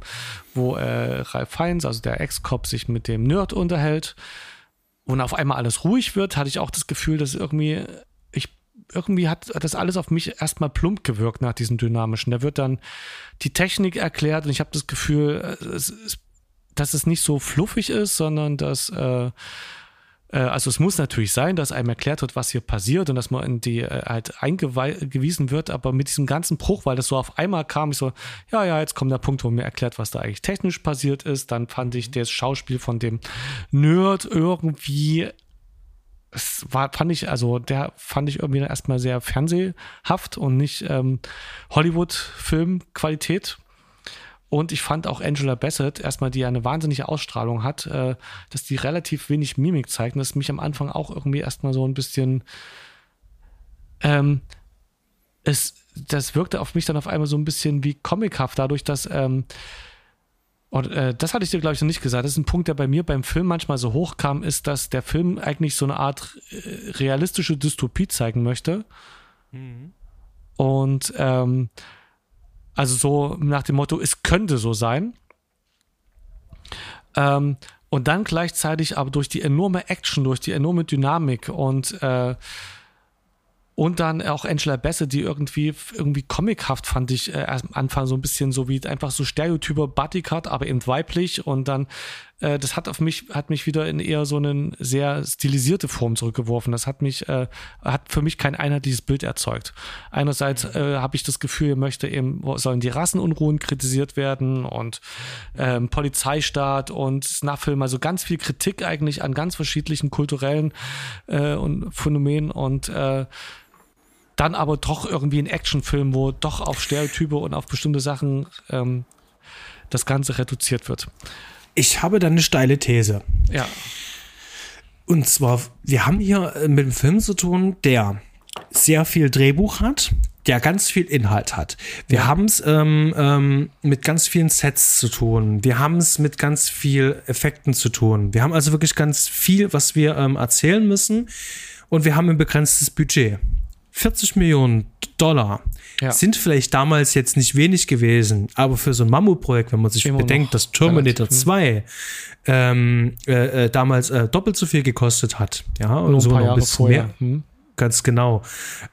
wo äh, Ralph Fiennes, also der Ex-Cop, sich mit dem Nerd unterhält und auf einmal alles ruhig wird, hatte ich auch das Gefühl, dass irgendwie, ich, irgendwie hat das alles auf mich erstmal plump gewirkt nach diesem Dynamischen. Da wird dann die Technik erklärt und ich habe das Gefühl, äh, es, es, dass es nicht so fluffig ist, sondern dass äh, also es muss natürlich sein, dass einem erklärt wird, was hier passiert und dass man in die äh, halt eingewiesen wird, aber mit diesem ganzen Bruch, weil das so auf einmal kam, ich so, ja, ja, jetzt kommt der Punkt, wo mir erklärt, was da eigentlich technisch passiert ist. Dann fand ich das Schauspiel von dem Nerd irgendwie es war, fand ich, also der fand ich irgendwie erstmal sehr fernsehhaft und nicht ähm, Hollywood-Filmqualität. Und ich fand auch Angela Bassett, erstmal, die eine wahnsinnige Ausstrahlung hat, äh, dass die relativ wenig Mimik zeigt. Und das mich am Anfang auch irgendwie erstmal so ein bisschen. Ähm, es, das wirkte auf mich dann auf einmal so ein bisschen wie comichaft, dadurch, dass ähm, und äh, das hatte ich dir, glaube ich, noch nicht gesagt. Das ist ein Punkt, der bei mir beim Film manchmal so hochkam, ist, dass der Film eigentlich so eine Art äh, realistische Dystopie zeigen möchte. Mhm. Und ähm, also so nach dem Motto, es könnte so sein. Ähm, und dann gleichzeitig aber durch die enorme Action, durch die enorme Dynamik und äh, und dann auch Angela Bassett, die irgendwie, irgendwie comichaft fand ich äh, am Anfang so ein bisschen so wie einfach so Stereotyper Bodycut, aber eben weiblich. Und dann, äh, das hat auf mich, hat mich wieder in eher so eine sehr stilisierte Form zurückgeworfen. Das hat mich, äh, hat für mich kein einheitliches Bild erzeugt. Einerseits äh, habe ich das Gefühl, ihr möchte eben, sollen die Rassenunruhen kritisiert werden und ähm, Polizeistaat und Snuff-Film, also ganz viel Kritik eigentlich an ganz verschiedenen kulturellen äh, und Phänomenen und äh, dann aber doch irgendwie ein Actionfilm, wo doch auf Stereotype und auf bestimmte Sachen ähm, das Ganze reduziert wird. Ich habe da eine steile These. Ja. Und zwar, wir haben hier äh, mit einem Film zu tun, der sehr viel Drehbuch hat, der ganz viel Inhalt hat. Wir ja. haben es ähm, ähm, mit ganz vielen Sets zu tun. Wir haben es mit ganz viel Effekten zu tun. Wir haben also wirklich ganz viel, was wir ähm, erzählen müssen. Und wir haben ein begrenztes Budget. 40 Millionen Dollar ja. sind vielleicht damals jetzt nicht wenig gewesen, aber für so ein Mammutprojekt, wenn man sich Immer bedenkt, dass Terminator 2 ähm, äh, äh, damals äh, doppelt so viel gekostet hat, ja, und so noch ein bisschen mehr. Hm. Ganz genau.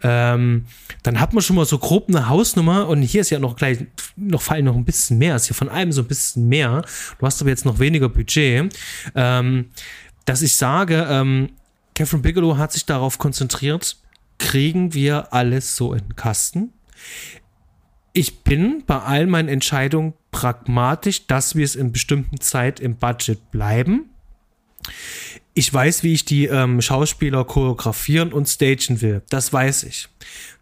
Ähm, dann hat man schon mal so grob eine Hausnummer und hier ist ja noch gleich, noch fallen noch ein bisschen mehr, ist hier von allem so ein bisschen mehr. Du hast aber jetzt noch weniger Budget. Ähm, dass ich sage, ähm, Catherine Bigelow hat sich darauf konzentriert, kriegen wir alles so in den Kasten. Ich bin bei all meinen Entscheidungen pragmatisch, dass wir es in bestimmten Zeit im Budget bleiben. Ich weiß, wie ich die ähm, Schauspieler choreografieren und stagen will. Das weiß ich.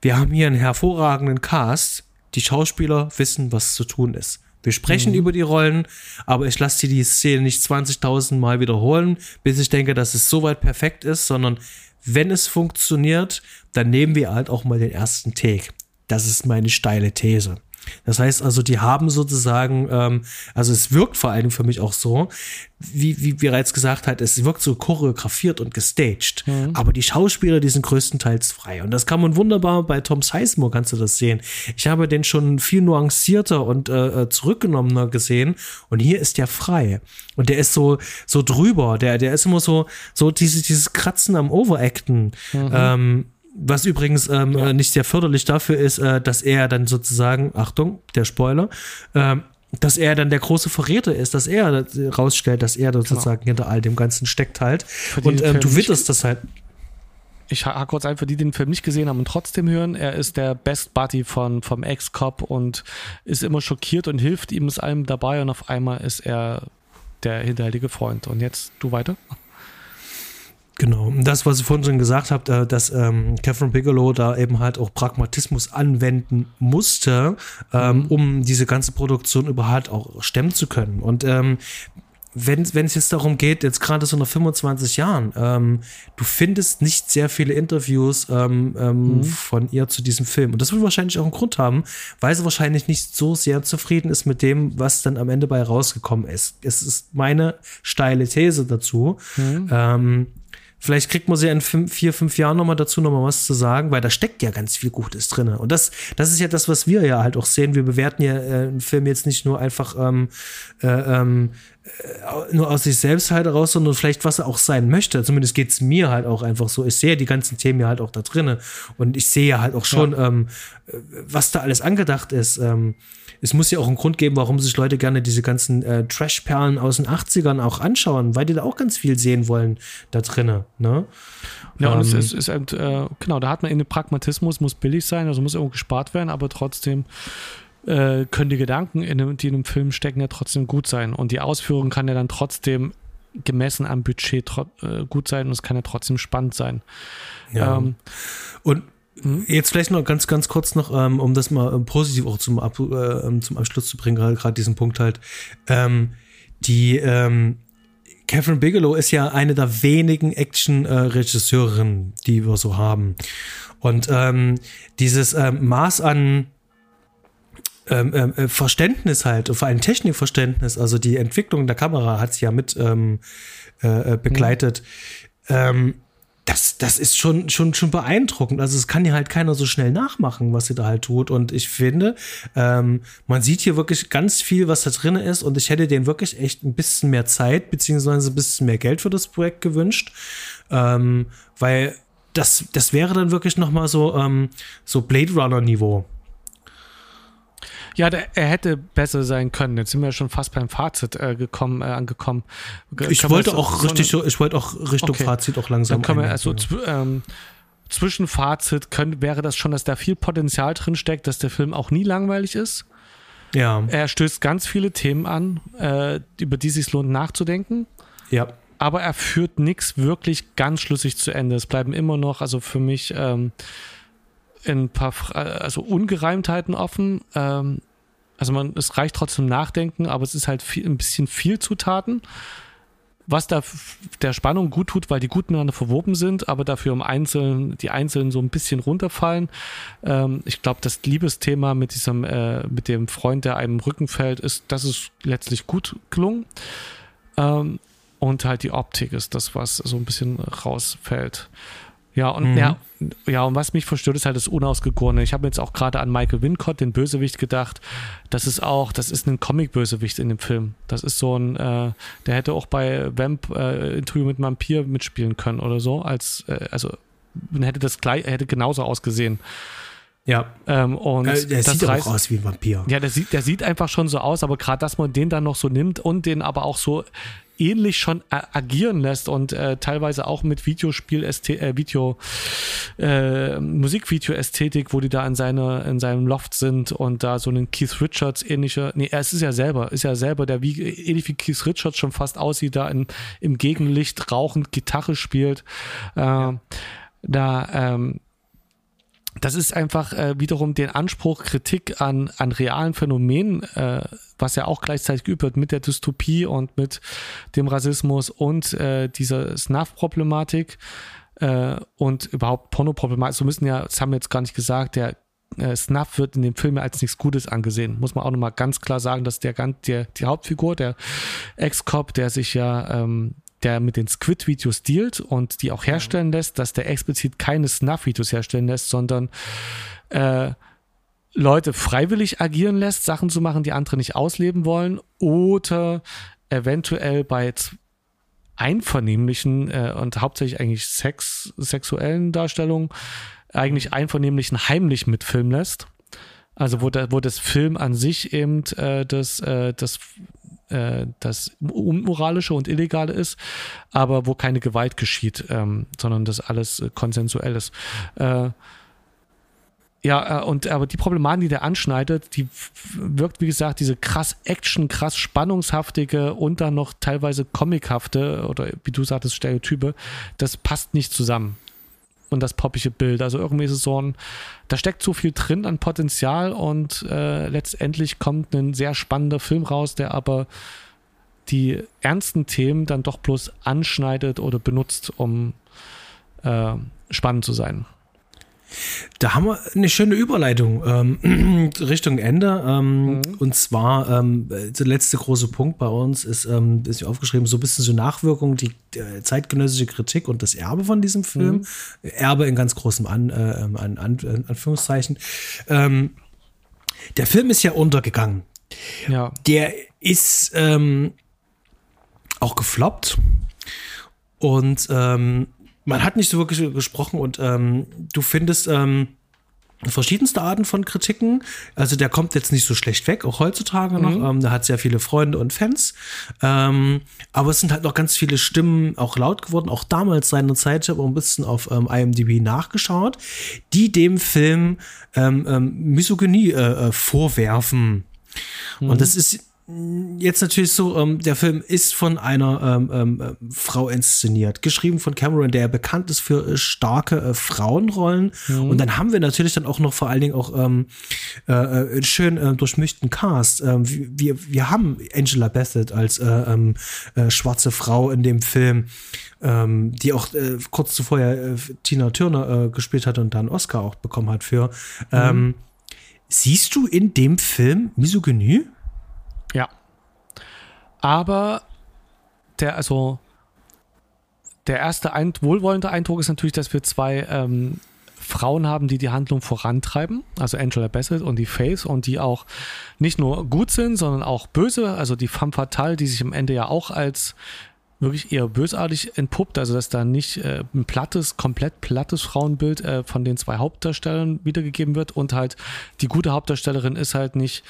Wir haben hier einen hervorragenden Cast. Die Schauspieler wissen, was zu tun ist. Wir sprechen mhm. über die Rollen, aber ich lasse dir die Szene nicht 20.000 Mal wiederholen, bis ich denke, dass es soweit perfekt ist, sondern wenn es funktioniert, dann nehmen wir halt auch mal den ersten Take. Das ist meine steile These. Das heißt also, die haben sozusagen, ähm, also es wirkt vor allem für mich auch so, wie, wie bereits gesagt hat, es wirkt so choreografiert und gestaged. Mhm. Aber die Schauspieler, die sind größtenteils frei. Und das kann man wunderbar bei Tom Sizemore, kannst du das sehen. Ich habe den schon viel nuancierter und äh, äh, zurückgenommener gesehen. Und hier ist der frei. Und der ist so, so drüber. Der, der ist immer so, so dieses, dieses Kratzen am Overacten. Mhm. Ähm, was übrigens ähm, ja. nicht sehr förderlich dafür ist, äh, dass er dann sozusagen, Achtung, der Spoiler, ähm, dass er dann der große Verräter ist, dass er rausstellt, dass er genau. sozusagen genau. hinter all dem Ganzen steckt halt. Und ähm, du witterst das halt. Ich hake kurz ein, für die, die den Film nicht gesehen haben und trotzdem hören, er ist der Best Buddy von, vom Ex-Cop und ist immer schockiert und hilft ihm es allem dabei und auf einmal ist er der hinterhältige Freund. Und jetzt du weiter? Genau. Das, was ich vorhin schon gesagt habe, äh, dass ähm, Catherine Bigelow da eben halt auch Pragmatismus anwenden musste, ähm, mhm. um diese ganze Produktion überhaupt auch stemmen zu können. Und ähm, wenn, wenn es jetzt darum geht, jetzt gerade so nach 25 Jahren, ähm, du findest nicht sehr viele Interviews ähm, ähm, mhm. von ihr zu diesem Film. Und das wird wahrscheinlich auch einen Grund haben, weil sie wahrscheinlich nicht so sehr zufrieden ist mit dem, was dann am Ende bei rausgekommen ist. Es ist meine steile These dazu. Mhm. Vielleicht kriegt man sie in fünf, vier, fünf Jahren nochmal dazu, nochmal was zu sagen, weil da steckt ja ganz viel Gutes drin. Und das, das ist ja das, was wir ja halt auch sehen. Wir bewerten ja äh, einen Film jetzt nicht nur einfach ähm, äh, ähm, äh, nur aus sich selbst halt heraus, sondern vielleicht, was er auch sein möchte. Zumindest geht es mir halt auch einfach so. Ich sehe die ganzen Themen ja halt auch da drinnen. Und ich sehe ja halt auch schon, ja. ähm, was da alles angedacht ist. Ähm, es muss ja auch einen Grund geben, warum sich Leute gerne diese ganzen äh, Trash-Perlen aus den 80ern auch anschauen, weil die da auch ganz viel sehen wollen da drinnen. Ne? Ja, und es ähm, ist, ist äh, genau, da hat man in den Pragmatismus, muss billig sein, also muss irgendwo gespart werden, aber trotzdem äh, können die Gedanken, in dem, die in einem Film stecken, ja trotzdem gut sein. Und die Ausführung kann ja dann trotzdem gemessen am Budget äh, gut sein und es kann ja trotzdem spannend sein. Ja. Ähm, und. Jetzt vielleicht noch ganz, ganz kurz noch, ähm, um das mal ähm, positiv auch zum, Ab äh, zum Abschluss zu bringen, gerade diesen Punkt halt. Ähm, die, ähm, Catherine Bigelow ist ja eine der wenigen Action-Regisseurinnen, die wir so haben. Und ähm, dieses ähm, Maß an ähm, ähm, äh, Verständnis halt, vor allem Technikverständnis, also die Entwicklung der Kamera hat sie ja mit ähm, äh, äh begleitet. Mhm. Das, das ist schon, schon, schon beeindruckend. Also, es kann ja halt keiner so schnell nachmachen, was sie da halt tut. Und ich finde, ähm, man sieht hier wirklich ganz viel, was da drin ist. Und ich hätte denen wirklich echt ein bisschen mehr Zeit, beziehungsweise ein bisschen mehr Geld für das Projekt gewünscht. Ähm, weil das, das wäre dann wirklich noch mal so, ähm, so Blade Runner-Niveau. Ja, der, er hätte besser sein können. Jetzt sind wir schon fast beim Fazit äh, gekommen, äh, angekommen. Ich wollte auch so richtig, eine, ich wollte auch Richtung okay. Fazit auch langsam. Dann können wir also ähm, Zwischenfazit können, wäre das schon, dass da viel Potenzial drin steckt, dass der Film auch nie langweilig ist. Ja. Er stößt ganz viele Themen an, äh, über die es sich lohnt nachzudenken. Ja. Aber er führt nichts wirklich ganz schlüssig zu Ende. Es bleiben immer noch, also für mich, ähm, ein paar also Ungereimtheiten offen. Ähm, also man, es reicht trotzdem Nachdenken, aber es ist halt viel, ein bisschen viel Zutaten, was da der Spannung gut tut, weil die gut miteinander verwoben sind, aber dafür im Einzelnen, die Einzelnen so ein bisschen runterfallen. Ähm, ich glaube, das Liebesthema mit diesem, äh, mit dem Freund, der einem Rücken fällt, ist, das ist letztlich gut gelungen. Ähm, und halt die Optik ist das, was so ein bisschen rausfällt. Ja, und mhm. ja, ja, und was mich verstört, ist halt das Unausgegorene. Ich habe jetzt auch gerade an Michael Wincott, den Bösewicht, gedacht. Das ist auch, das ist ein Comic-Bösewicht in dem Film. Das ist so ein, äh, der hätte auch bei Vamp äh, Interview mit Vampir mitspielen können oder so. Als, äh, also hätte das gleich, hätte genauso ausgesehen. Ja. Ähm, und äh, der sieht reißt, auch aus wie ein Vampir. Ja, der sieht, der sieht einfach schon so aus, aber gerade, dass man den dann noch so nimmt und den aber auch so ähnlich schon agieren lässt und äh, teilweise auch mit Videospiel äh, Video äh, Musikvideo-Ästhetik, wo die da in seiner in seinem Loft sind und da so einen Keith Richards ähnlicher, nee, es ist ja selber, ist ja selber, der wie ähnlich wie Keith Richards schon fast aussieht, da in, im Gegenlicht rauchend Gitarre spielt. Äh, ja. Da ähm, das ist einfach äh, wiederum den Anspruch, Kritik an, an realen Phänomenen, äh, was ja auch gleichzeitig geübt wird mit der Dystopie und mit dem Rassismus und äh, dieser Snuff-Problematik äh, und überhaupt Porno-Problematik. So müssen ja, das haben wir jetzt gar nicht gesagt, der äh, Snuff wird in dem Film ja als nichts Gutes angesehen. Muss man auch nochmal ganz klar sagen, dass der, der die Hauptfigur, der Ex-Cop, der sich ja ähm, der mit den Squid-Videos dealt und die auch herstellen lässt, dass der explizit keine Snuff-Videos herstellen lässt, sondern äh, Leute freiwillig agieren lässt, Sachen zu machen, die andere nicht ausleben wollen oder eventuell bei einvernehmlichen äh, und hauptsächlich eigentlich Sex, sexuellen Darstellungen eigentlich einvernehmlichen heimlich mitfilmen lässt. Also wo, da, wo das Film an sich eben äh, das, äh, das äh, das Unmoralische und Illegale ist, aber wo keine Gewalt geschieht, ähm, sondern das alles äh, konsensuell ist. Äh, ja, äh, und aber die Problematik, die der anschneidet, die wirkt, wie gesagt, diese krass Action, krass spannungshaftige und dann noch teilweise comichafte oder wie du sagtest, Stereotype, das passt nicht zusammen und das poppige Bild. Also irgendwie ist es so ein, da steckt so viel drin an Potenzial und äh, letztendlich kommt ein sehr spannender Film raus, der aber die ernsten Themen dann doch bloß anschneidet oder benutzt, um äh, spannend zu sein. Da haben wir eine schöne Überleitung ähm, Richtung Ende. Ähm, mhm. Und zwar, ähm, der letzte große Punkt bei uns ist, ähm, ist aufgeschrieben, so ein bisschen so Nachwirkung, die äh, zeitgenössische Kritik und das Erbe von diesem Film. Mhm. Erbe in ganz großem An, äh, ähm, an, an, Anführungszeichen. Ähm, der Film ist ja untergegangen. Ja. Der ist auch gefloppt. Und man hat nicht so wirklich gesprochen und ähm, du findest ähm, verschiedenste Arten von Kritiken. Also der kommt jetzt nicht so schlecht weg, auch heutzutage noch. Mhm. Ähm, der hat sehr viele Freunde und Fans. Ähm, aber es sind halt noch ganz viele Stimmen auch laut geworden, auch damals seiner Zeit. Ich habe ein bisschen auf ähm, IMDb nachgeschaut, die dem Film ähm, ähm, Misogynie äh, äh, vorwerfen. Mhm. Und das ist jetzt natürlich so, ähm, der Film ist von einer ähm, ähm, äh, Frau inszeniert, geschrieben von Cameron, der bekannt ist für äh, starke äh, Frauenrollen. Mhm. Und dann haben wir natürlich dann auch noch vor allen Dingen auch ähm, äh, äh einen schön äh, durchmischten Cast. Ähm, wir, wir haben Angela Bassett als äh, ähm, äh, schwarze Frau in dem Film, ähm, die auch äh, kurz zuvor ja äh, Tina Turner äh, gespielt hat und dann Oscar auch bekommen hat für. Mhm. Ähm, siehst du in dem Film Misogynie? Ja. Aber der, also, der erste ein, wohlwollende Eindruck ist natürlich, dass wir zwei ähm, Frauen haben, die die Handlung vorantreiben, also Angela Bassett und die Faith und die auch nicht nur gut sind, sondern auch böse, also die femme fatale, die sich am Ende ja auch als wirklich eher bösartig entpuppt, also dass da nicht äh, ein plattes, komplett plattes Frauenbild äh, von den zwei Hauptdarstellern wiedergegeben wird und halt die gute Hauptdarstellerin ist halt nicht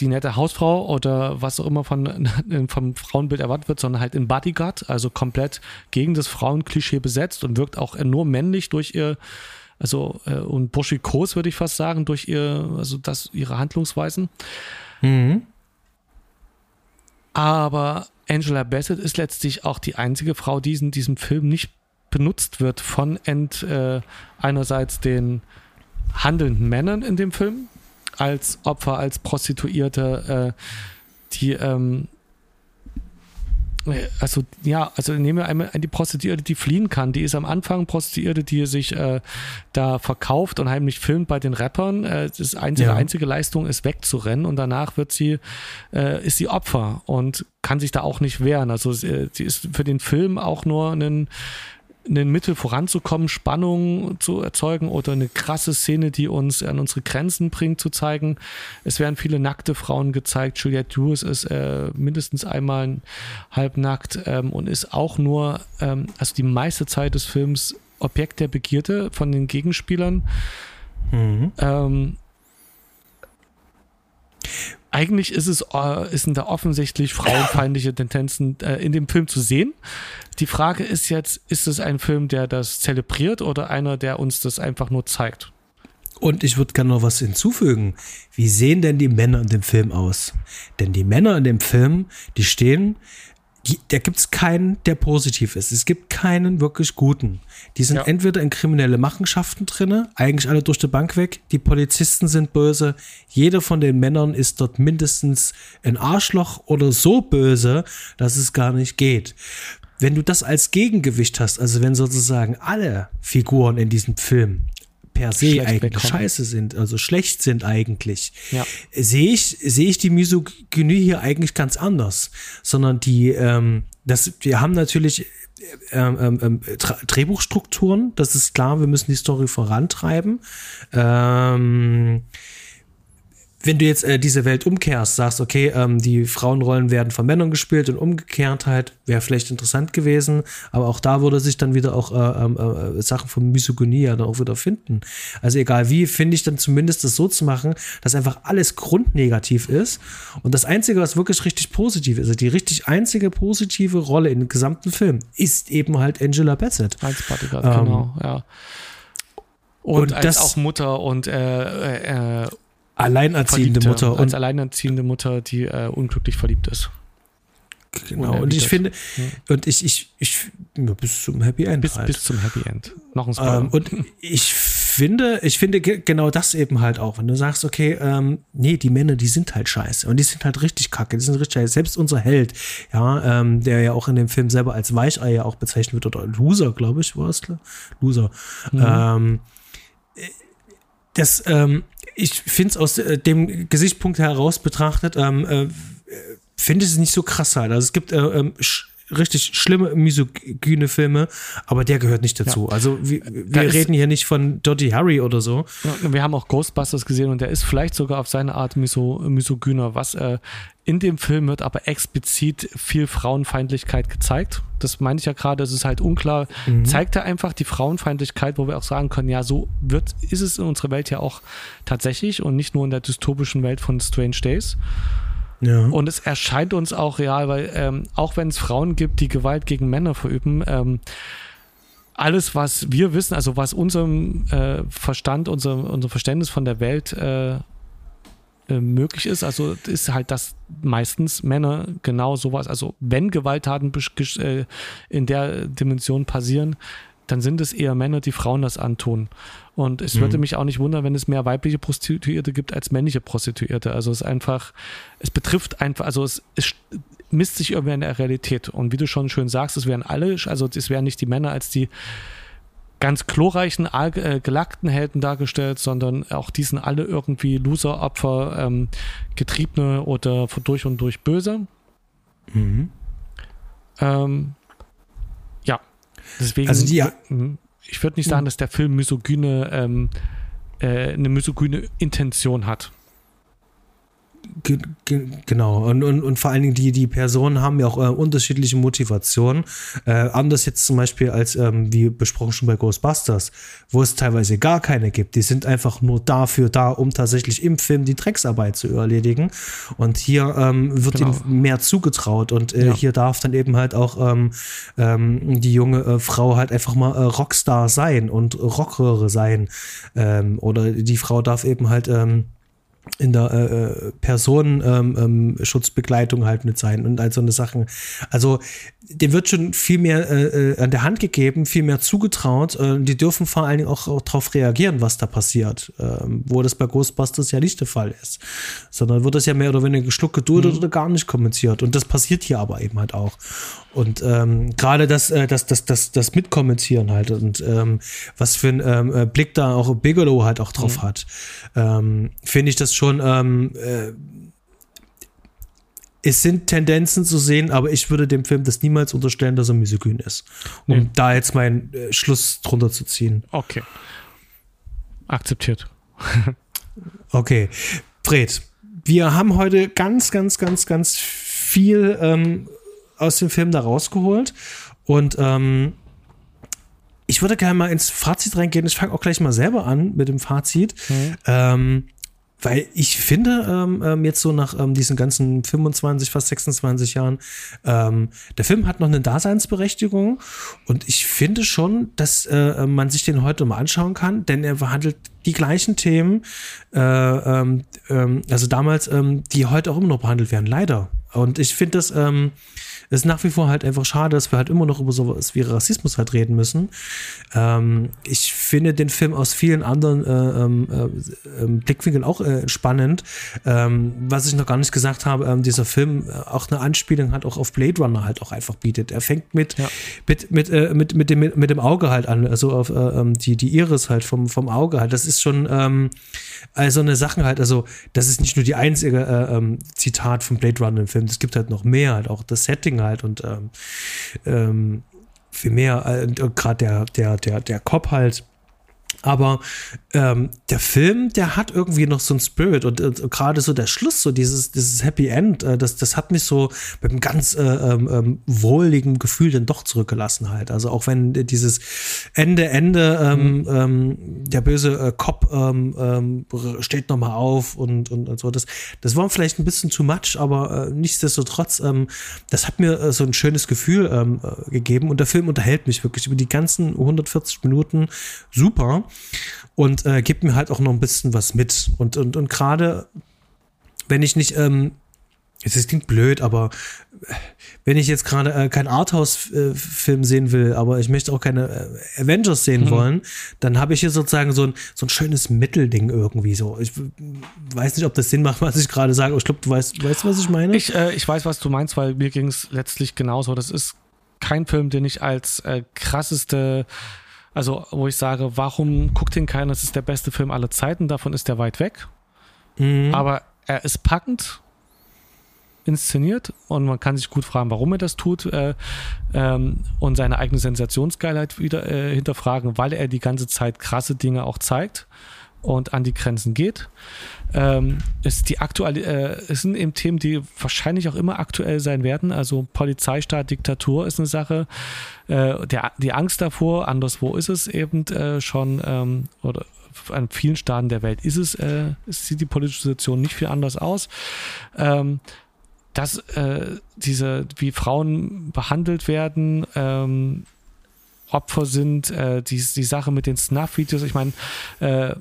die nette Hausfrau oder was auch immer von, vom Frauenbild erwartet wird, sondern halt in Bodyguard, also komplett gegen das Frauenklischee besetzt und wirkt auch nur männlich durch ihr, also äh, und burschikos würde ich fast sagen, durch ihr, also das, ihre Handlungsweisen. Mhm. Aber Angela Bassett ist letztlich auch die einzige Frau, die in diesem Film nicht benutzt wird von ent, äh, einerseits den handelnden Männern in dem Film, als Opfer, als Prostituierte, äh, die, ähm, also ja, also nehmen wir einmal die Prostituierte, die fliehen kann. Die ist am Anfang Prostituierte, die sich äh, da verkauft und heimlich filmt bei den Rappern. Äh, das einzige, ja. einzige Leistung ist wegzurennen und danach wird sie, äh, ist sie Opfer und kann sich da auch nicht wehren. Also sie, sie ist für den Film auch nur ein ein Mittel voranzukommen, Spannung zu erzeugen oder eine krasse Szene, die uns an unsere Grenzen bringt, zu zeigen. Es werden viele nackte Frauen gezeigt. Juliette Lewis ist äh, mindestens einmal halbnackt ähm, und ist auch nur, ähm, also die meiste Zeit des Films Objekt der Begierde von den Gegenspielern. Mhm. Ähm, eigentlich ist es äh, ist da offensichtlich frauenfeindliche Tendenzen äh, in dem Film zu sehen. Die Frage ist jetzt, ist es ein Film, der das zelebriert oder einer, der uns das einfach nur zeigt? Und ich würde gerne noch was hinzufügen. Wie sehen denn die Männer in dem Film aus? Denn die Männer in dem Film, die stehen da gibt es keinen, der positiv ist. Es gibt keinen wirklich guten. Die sind ja. entweder in kriminelle Machenschaften drinne, eigentlich alle durch die Bank weg. Die Polizisten sind böse. Jeder von den Männern ist dort mindestens ein Arschloch oder so böse, dass es gar nicht geht. Wenn du das als Gegengewicht hast, also wenn sozusagen alle Figuren in diesem Film per se schlecht eigentlich bekommen. scheiße sind, also schlecht sind eigentlich, ja. sehe ich, sehe ich die Misogynie hier eigentlich ganz anders. Sondern die, ähm, das, wir haben natürlich ähm, ähm, ähm Drehbuchstrukturen, das ist klar, wir müssen die Story vorantreiben. Ähm, wenn du jetzt äh, diese Welt umkehrst, sagst, okay, ähm, die Frauenrollen werden von Männern gespielt und umgekehrt halt, wäre vielleicht interessant gewesen, aber auch da würde sich dann wieder auch äh, ähm, äh, Sachen von Misogynie ja dann auch wieder finden. Also egal wie, finde ich dann zumindest das so zu machen, dass einfach alles grundnegativ ist und das Einzige, was wirklich richtig positiv ist, also die richtig einzige positive Rolle in dem gesamten Film, ist eben halt Angela Bassett. Als Bodyguard, ähm, genau, ja. Und, und als das, auch Mutter und äh, äh, alleinerziehende Verliebte, Mutter. Als alleinerziehende Mutter, die äh, unglücklich verliebt ist. Genau, und ich finde, ja. und ich, ich, ich, bis zum Happy End. Bis, halt. bis zum Happy End. Noch ein Spoiler. Ähm, und ich finde, ich finde genau das eben halt auch, wenn du sagst, okay, ähm, nee, die Männer, die sind halt scheiße und die sind halt richtig kacke, die sind richtig scheiße. Selbst unser Held, ja, ähm, der ja auch in dem Film selber als Weichei ja auch bezeichnet wird, oder Loser, glaube ich, war es, Loser. Mhm. Ähm, das, ähm, ich finde es aus äh, dem Gesichtspunkt heraus betrachtet, ähm, äh, finde ich es nicht so krass halt. Also es gibt äh, ähm, richtig schlimme misogyne Filme, aber der gehört nicht dazu. Ja. Also wir, wir reden hier nicht von Dirty Harry oder so. Ja, wir haben auch Ghostbusters gesehen und der ist vielleicht sogar auf seine Art miso misogyner, was äh, in dem Film wird aber explizit viel Frauenfeindlichkeit gezeigt. Das meine ich ja gerade, es ist halt unklar. Mhm. Zeigt er einfach die Frauenfeindlichkeit, wo wir auch sagen können, ja, so wird, ist es in unserer Welt ja auch tatsächlich und nicht nur in der dystopischen Welt von Strange Days. Ja. Und es erscheint uns auch real, weil ähm, auch wenn es Frauen gibt, die Gewalt gegen Männer verüben, ähm, alles, was wir wissen, also was unserem äh, Verstand, unser, unser Verständnis von der Welt äh, äh, möglich ist. Also ist halt, dass meistens Männer genau sowas, also wenn Gewalttaten äh, in der Dimension passieren, dann sind es eher Männer, die Frauen das antun. Und es mhm. würde mich auch nicht wundern, wenn es mehr weibliche Prostituierte gibt als männliche Prostituierte. Also es ist einfach, es betrifft einfach, also es, es misst sich irgendwie in der Realität. Und wie du schon schön sagst, es wären alle, also es wären nicht die Männer als die ganz chlorreichen, äh, gelackten Helden dargestellt, sondern auch die sind alle irgendwie Loser-Opfer, ähm, Getriebene oder durch und durch böse. Mhm. Ähm, deswegen. Also die, ja. Mhm. Ich würde nicht sagen, dass der Film misogyne, ähm, äh, eine misogyne Intention hat. Ge ge genau, und, und, und vor allen Dingen die, die Personen haben ja auch äh, unterschiedliche Motivationen. Äh, anders jetzt zum Beispiel als, ähm, wie besprochen schon bei Ghostbusters, wo es teilweise gar keine gibt. Die sind einfach nur dafür da, um tatsächlich im Film die Drecksarbeit zu erledigen. Und hier ähm, wird genau. ihnen mehr zugetraut und äh, ja. hier darf dann eben halt auch ähm, ähm die junge äh, Frau halt einfach mal äh, Rockstar sein und Rockröhre sein. Ähm, oder die Frau darf eben halt ähm, in der äh, äh Personenschutzbegleitung ähm, halt mit sein und all so eine Sachen. Also dem wird schon viel mehr äh, äh, an der Hand gegeben, viel mehr zugetraut. Äh, die dürfen vor allen Dingen auch, auch darauf reagieren, was da passiert, ähm, wo das bei Ghostbusters ja nicht der Fall ist. Sondern wird das ja mehr oder weniger geschluckt, geduldet mhm. oder gar nicht kommentiert. Und das passiert hier aber eben halt auch. Und ähm, gerade das, äh, das, das, das, das Mitkommentieren halt und ähm, was für ein ähm, äh, Blick da auch Bigelow halt auch drauf mhm. hat, ähm, finde ich das schon ähm, äh, es sind Tendenzen zu sehen, aber ich würde dem Film das niemals unterstellen, dass er misogyn ist. Um nee. da jetzt meinen äh, Schluss drunter zu ziehen. Okay. Akzeptiert. okay. Fred, wir haben heute ganz, ganz, ganz, ganz viel ähm, aus dem Film da rausgeholt. Und ähm, ich würde gerne mal ins Fazit reingehen. Ich fange auch gleich mal selber an mit dem Fazit. Mhm. Ähm, weil ich finde, ähm, ähm, jetzt so nach ähm, diesen ganzen 25, fast 26 Jahren, ähm, der Film hat noch eine Daseinsberechtigung und ich finde schon, dass äh, man sich den heute mal anschauen kann, denn er behandelt die gleichen Themen, äh, ähm, ähm, also damals, ähm, die heute auch immer noch behandelt werden, leider. Und ich finde das, ähm, ist nach wie vor halt einfach schade, dass wir halt immer noch über sowas wie Rassismus halt reden müssen. Ähm, ich finde den Film aus vielen anderen äh, ähm, äh, ähm, Blickwinkeln auch äh, spannend. Ähm, was ich noch gar nicht gesagt habe, ähm, dieser Film äh, auch eine Anspielung hat auch auf Blade Runner halt auch einfach bietet. Er fängt mit, ja. mit, mit, äh, mit, mit, dem, mit dem Auge halt an, also auf äh, ähm, die, die Iris halt vom, vom Auge halt. Das ist schon also eine Sache halt, also das ist nicht nur die einzige Zitat von Blade Runner im Film, es gibt halt noch mehr, halt auch das Setting Ding halt und ähm, ähm, viel mehr, äh, gerade der, der, der, der Cop halt. Aber ähm, der Film, der hat irgendwie noch so ein Spirit und, und gerade so der Schluss, so dieses, dieses Happy End, äh, das, das hat mich so mit einem ganz äh, ähm, ähm wohligen Gefühl dann doch zurückgelassen halt. Also auch wenn dieses Ende, Ende, ähm, mhm. ähm, der böse äh, Cop ähm, ähm, steht nochmal auf und, und, und so. Das, das war vielleicht ein bisschen too much, aber äh, nichtsdestotrotz, ähm, das hat mir äh, so ein schönes Gefühl äh, gegeben und der Film unterhält mich wirklich über die ganzen 140 Minuten super und äh, gibt mir halt auch noch ein bisschen was mit. Und, und, und gerade wenn ich nicht, ähm, es klingt blöd, aber äh, wenn ich jetzt gerade äh, keinen Arthouse-Film sehen will, aber ich möchte auch keine äh, Avengers sehen mhm. wollen, dann habe ich hier sozusagen so ein, so ein schönes Mittelding irgendwie so. Ich weiß nicht, ob das Sinn macht, was ich gerade sage, aber ich glaube, du weißt, weißt was ich meine? Ich, äh, ich weiß, was du meinst, weil mir ging es letztlich genauso. Das ist kein Film, den ich als äh, krasseste also, wo ich sage, warum guckt ihn keiner? Das ist der beste Film aller Zeiten, davon ist er weit weg. Mhm. Aber er ist packend inszeniert und man kann sich gut fragen, warum er das tut äh, ähm, und seine eigene Sensationsgeilheit wieder äh, hinterfragen, weil er die ganze Zeit krasse Dinge auch zeigt und an die Grenzen geht. Ähm, ist die aktuelle, äh, es sind eben Themen, die wahrscheinlich auch immer aktuell sein werden. Also Polizeistaat, Diktatur ist eine Sache. Äh, der, die Angst davor, anderswo ist es eben äh, schon, ähm, oder an vielen Staaten der Welt ist es, äh, sieht die politische Situation nicht viel anders aus. Ähm, dass äh, diese, wie Frauen behandelt werden, ähm, Opfer sind, äh, die, die Sache mit den Snuff-Videos, ich meine, äh,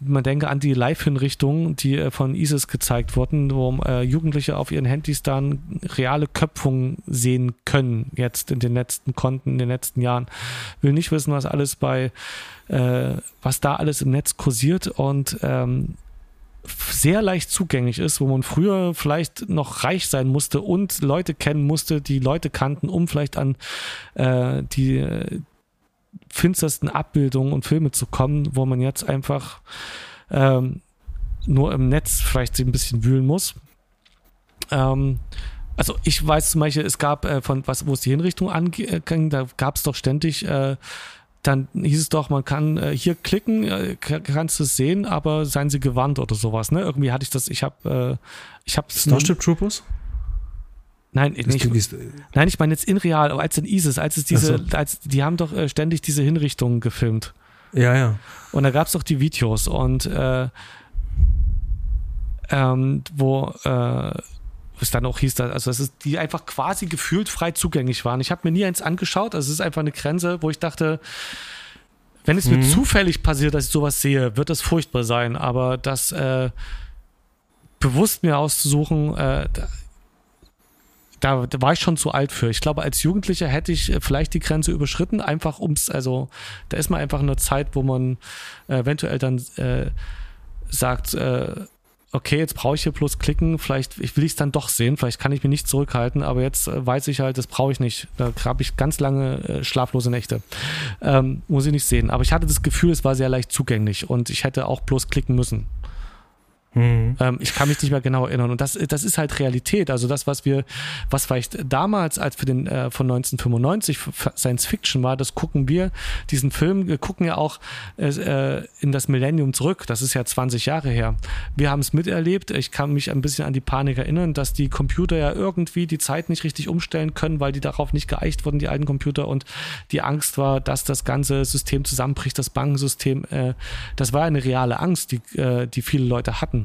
man denke an die Live-Hinrichtungen, die äh, von ISIS gezeigt wurden, wo äh, Jugendliche auf ihren Handys dann reale Köpfungen sehen können, jetzt in den letzten Konten, in den letzten Jahren. Will nicht wissen, was alles bei, äh, was da alles im Netz kursiert und ähm, sehr leicht zugänglich ist, wo man früher vielleicht noch reich sein musste und Leute kennen musste, die Leute kannten, um vielleicht an äh, die finstersten Abbildungen und Filme zu kommen, wo man jetzt einfach ähm, nur im Netz vielleicht ein bisschen wühlen muss. Ähm, also ich weiß zum Beispiel, es gab äh, von was, wo es die Hinrichtung anging, da gab es doch ständig äh, dann hieß es doch, man kann äh, hier klicken, äh, kannst du es sehen, aber seien Sie gewarnt oder sowas. Ne? Irgendwie hatte ich das, ich habe, äh, ich habe Starship Troopers. Nein, ich, nicht, nein, ich meine jetzt in real, als in ISIS, als es diese, so. als die haben doch äh, ständig diese Hinrichtungen gefilmt. Ja, ja. Und da gab es doch die Videos und äh, ähm, wo äh, es dann auch hieß, dass, also es ist, die einfach quasi gefühlt frei zugänglich waren. Ich habe mir nie eins angeschaut, also es ist einfach eine Grenze, wo ich dachte, wenn es mhm. mir zufällig passiert, dass ich sowas sehe, wird das furchtbar sein, aber das äh, bewusst mir auszusuchen, äh, da, war ich schon zu alt für. Ich glaube, als Jugendlicher hätte ich äh, vielleicht die Grenze überschritten, einfach ums, also da ist man einfach in einer Zeit, wo man äh, eventuell dann äh, sagt, äh, okay, jetzt brauche ich hier bloß klicken, vielleicht ich will ich es dann doch sehen, vielleicht kann ich mich nicht zurückhalten, aber jetzt äh, weiß ich halt, das brauche ich nicht. Da habe ich ganz lange äh, schlaflose Nächte. Ähm, muss ich nicht sehen. Aber ich hatte das Gefühl, es war sehr leicht zugänglich und ich hätte auch bloß klicken müssen. Mhm. Ähm, ich kann mich nicht mehr genau erinnern. Und das, das ist halt Realität. Also das, was wir, was vielleicht damals als für den äh, von 1995 Science Fiction war, das gucken wir, diesen Film, wir gucken ja auch äh, in das Millennium zurück. Das ist ja 20 Jahre her. Wir haben es miterlebt. Ich kann mich ein bisschen an die Panik erinnern, dass die Computer ja irgendwie die Zeit nicht richtig umstellen können, weil die darauf nicht geeicht wurden, die alten Computer. Und die Angst war, dass das ganze System zusammenbricht, das Bankensystem. Äh, das war eine reale Angst, die, äh, die viele Leute hatten.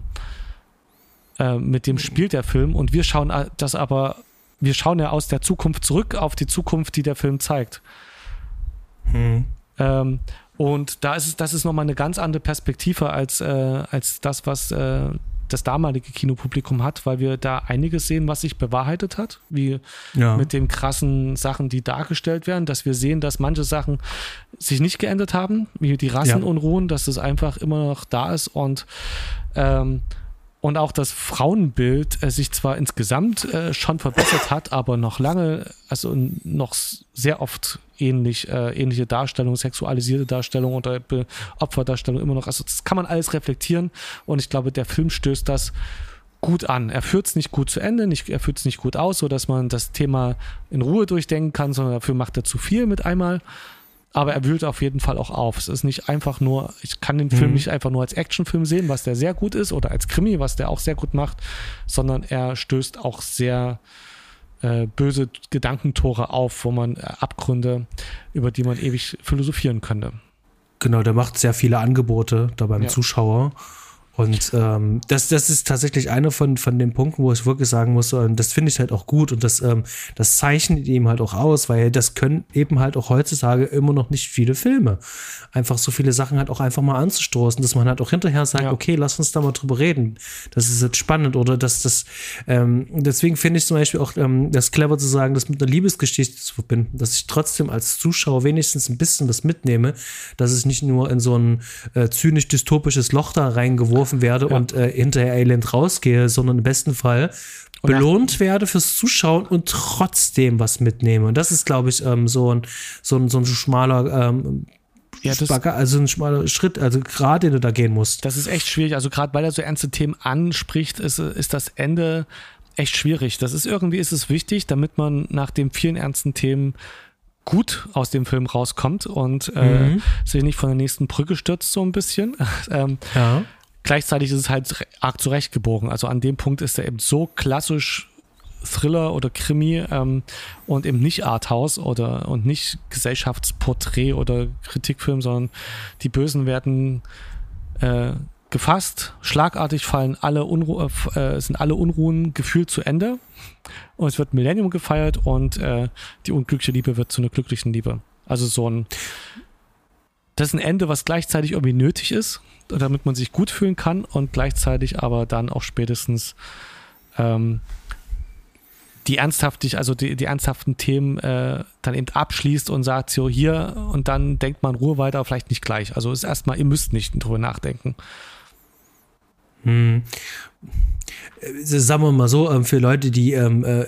Äh, mit dem spielt der Film und wir schauen das aber, wir schauen ja aus der Zukunft zurück auf die Zukunft, die der Film zeigt. Hm. Ähm, und da ist es, das ist nochmal eine ganz andere Perspektive als, äh, als das, was äh, das damalige Kinopublikum hat, weil wir da einiges sehen, was sich bewahrheitet hat, wie ja. mit den krassen Sachen, die dargestellt werden, dass wir sehen, dass manche Sachen sich nicht geändert haben, wie die Rassenunruhen, ja. dass es einfach immer noch da ist und ähm, und auch das Frauenbild äh, sich zwar insgesamt äh, schon verbessert hat, aber noch lange, also noch sehr oft ähnlich, äh, ähnliche Darstellung, sexualisierte Darstellung oder Opferdarstellung immer noch. Also das kann man alles reflektieren und ich glaube, der Film stößt das gut an. Er führt es nicht gut zu Ende, nicht, er führt es nicht gut aus, sodass man das Thema in Ruhe durchdenken kann, sondern dafür macht er zu viel mit einmal aber er wühlt auf jeden Fall auch auf. Es ist nicht einfach nur, ich kann den Film mhm. nicht einfach nur als Actionfilm sehen, was der sehr gut ist, oder als Krimi, was der auch sehr gut macht, sondern er stößt auch sehr äh, böse Gedankentore auf, wo man äh, Abgründe, über die man ewig philosophieren könnte. Genau, der macht sehr viele Angebote da beim ja. Zuschauer. Und ähm, das, das ist tatsächlich einer von, von den Punkten, wo ich wirklich sagen muss, äh, das finde ich halt auch gut und das, ähm, das zeichnet ihm halt auch aus, weil das können eben halt auch heutzutage immer noch nicht viele Filme. Einfach so viele Sachen halt auch einfach mal anzustoßen, dass man halt auch hinterher sagt, ja. okay, lass uns da mal drüber reden. Das ist jetzt spannend oder dass das, ähm, deswegen finde ich zum Beispiel auch ähm, das clever zu sagen, das mit einer Liebesgeschichte zu verbinden, dass ich trotzdem als Zuschauer wenigstens ein bisschen was mitnehme, dass es nicht nur in so ein äh, zynisch-dystopisches Loch da reingeworfen geworfen werde ja. und äh, hinterher elend rausgehe, sondern im besten Fall belohnt werde fürs Zuschauen und trotzdem was mitnehme. Und das ist, glaube ich, ähm, so, ein, so, ein, so ein schmaler ähm, ja, Spacke, also ein schmaler Schritt, also gerade den du da gehen musst. Das ist echt schwierig. Also gerade weil er so ernste Themen anspricht, ist, ist das Ende echt schwierig. Das ist irgendwie ist es wichtig, damit man nach den vielen ernsten Themen gut aus dem Film rauskommt und äh, mhm. sich nicht von der nächsten Brücke stürzt so ein bisschen. ähm, ja gleichzeitig ist es halt arg zurechtgebogen. Also an dem Punkt ist er eben so klassisch Thriller oder Krimi ähm, und eben nicht Arthouse oder und nicht Gesellschaftsporträt oder Kritikfilm, sondern die Bösen werden äh, gefasst, schlagartig fallen alle Unru äh, sind alle Unruhen gefühlt zu Ende und es wird Millennium gefeiert und äh, die unglückliche Liebe wird zu einer glücklichen Liebe. Also so ein das ist ein Ende, was gleichzeitig irgendwie nötig ist, damit man sich gut fühlen kann und gleichzeitig aber dann auch spätestens ähm, die ernsthaftig, also die, die ernsthaften Themen äh, dann eben abschließt und sagt, so hier und dann denkt man Ruhe weiter, vielleicht nicht gleich. Also ist erstmal, ihr müsst nicht drüber nachdenken. Hm. Äh, sagen wir mal so, ähm, für Leute, die ähm, äh,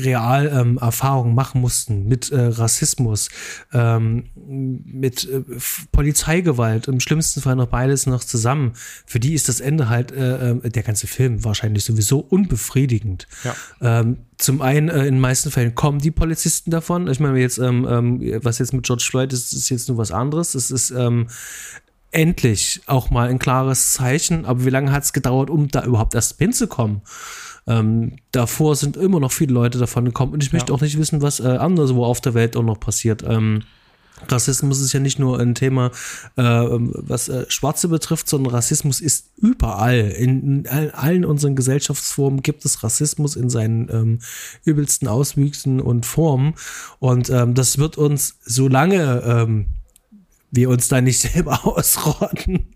real ähm, Erfahrungen machen mussten mit äh, Rassismus, ähm, mit äh, Polizeigewalt, im schlimmsten Fall noch beides noch zusammen, für die ist das Ende halt, äh, äh, der ganze Film wahrscheinlich sowieso unbefriedigend. Ja. Ähm, zum einen, in den meisten Fällen kommen die Polizisten davon. Ich meine, jetzt, ähm, was jetzt mit George Floyd ist, ist jetzt nur was anderes. Es ist endlich auch mal ein klares Zeichen. Aber wie lange hat es gedauert, um da überhaupt erst hinzukommen? Ähm, davor sind immer noch viele Leute davon gekommen und ich möchte ja. auch nicht wissen, was äh, anderswo auf der Welt auch noch passiert. Ähm, Rassismus ist ja nicht nur ein Thema, äh, was äh, Schwarze betrifft, sondern Rassismus ist überall. In, in, allen unseren Gesellschaftsformen gibt es Rassismus in seinen ähm, übelsten Auswüchsen und Formen. Und ähm, das wird uns, solange ähm, wir uns da nicht selber ausrotten,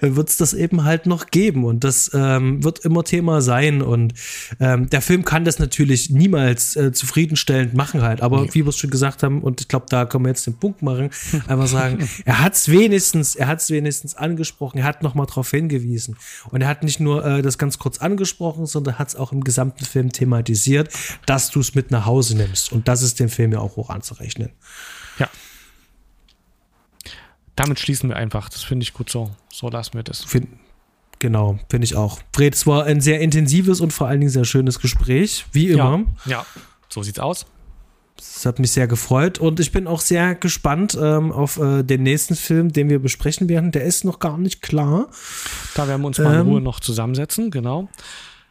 wird es das eben halt noch geben. Und das ähm, wird immer Thema sein. Und ähm, der Film kann das natürlich niemals äh, zufriedenstellend machen halt. Aber nee. wie wir es schon gesagt haben, und ich glaube, da können wir jetzt den Punkt machen, einfach sagen, er hat es wenigstens, er hat es wenigstens angesprochen, er hat nochmal darauf hingewiesen. Und er hat nicht nur äh, das ganz kurz angesprochen, sondern hat es auch im gesamten Film thematisiert, dass du es mit nach Hause nimmst. Und das ist dem Film ja auch hoch anzurechnen. Ja, damit schließen wir einfach. Das finde ich gut so. So lassen wir das. Find, genau, finde ich auch. Fred, es war ein sehr intensives und vor allen Dingen sehr schönes Gespräch, wie immer. Ja, ja so sieht's aus. Das hat mich sehr gefreut und ich bin auch sehr gespannt ähm, auf äh, den nächsten Film, den wir besprechen werden. Der ist noch gar nicht klar. Da werden wir uns mal in ähm, Ruhe noch zusammensetzen, genau.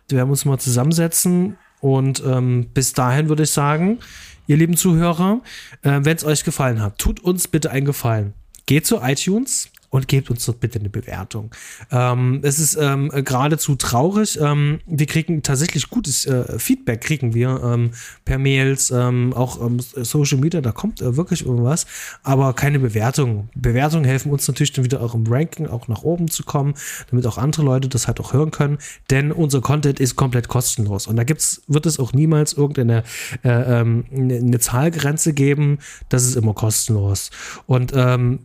Wir werden uns mal zusammensetzen und ähm, bis dahin würde ich sagen, ihr lieben Zuhörer, äh, wenn es euch gefallen hat, tut uns bitte einen Gefallen geht zu iTunes und gebt uns dort bitte eine Bewertung. Ähm, es ist ähm, geradezu traurig. Ähm, wir kriegen tatsächlich gutes äh, Feedback, kriegen wir ähm, per Mails, ähm, auch ähm, Social Media, da kommt äh, wirklich irgendwas, aber keine Bewertung. Bewertungen helfen uns natürlich dann wieder auch im Ranking auch nach oben zu kommen, damit auch andere Leute das halt auch hören können, denn unser Content ist komplett kostenlos und da gibt's, wird es auch niemals irgendeine äh, eine, eine Zahlgrenze geben, das ist immer kostenlos. Und ähm,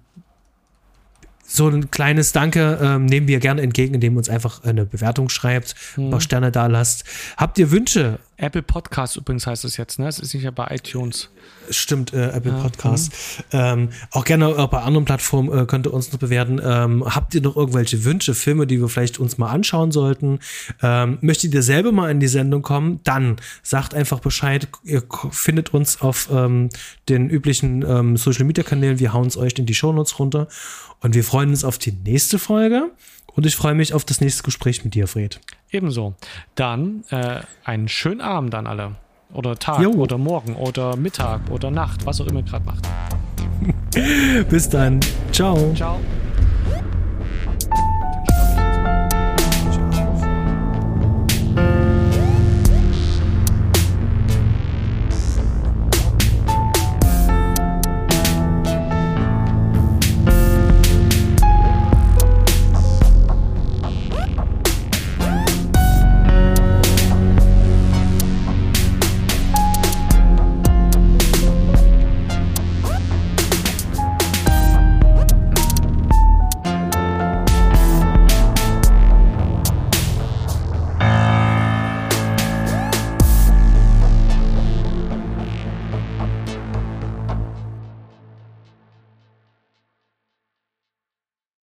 so ein kleines Danke ähm, nehmen wir gerne entgegen, indem ihr uns einfach eine Bewertung schreibt, ein paar hm. Sterne da lasst. Habt ihr Wünsche? Apple Podcast übrigens heißt es jetzt, ne? Es ist nicht ja bei iTunes. Stimmt, äh, Apple ja, Podcast. Ähm, auch gerne auch bei anderen Plattformen äh, könnt ihr uns noch bewerten. Ähm, habt ihr noch irgendwelche Wünsche, Filme, die wir vielleicht uns mal anschauen sollten? Ähm, möchtet ihr selber mal in die Sendung kommen? Dann sagt einfach Bescheid. Ihr findet uns auf ähm, den üblichen ähm, Social Media Kanälen. Wir hauen es euch in die Shownotes runter. Und wir freuen uns auf die nächste Folge. Und ich freue mich auf das nächste Gespräch mit dir, Fred. Ebenso. Dann äh, einen schönen Abend an alle. Oder Tag jo. oder Morgen oder Mittag oder Nacht, was auch immer ihr gerade macht. Bis dann. Ciao. Ciao.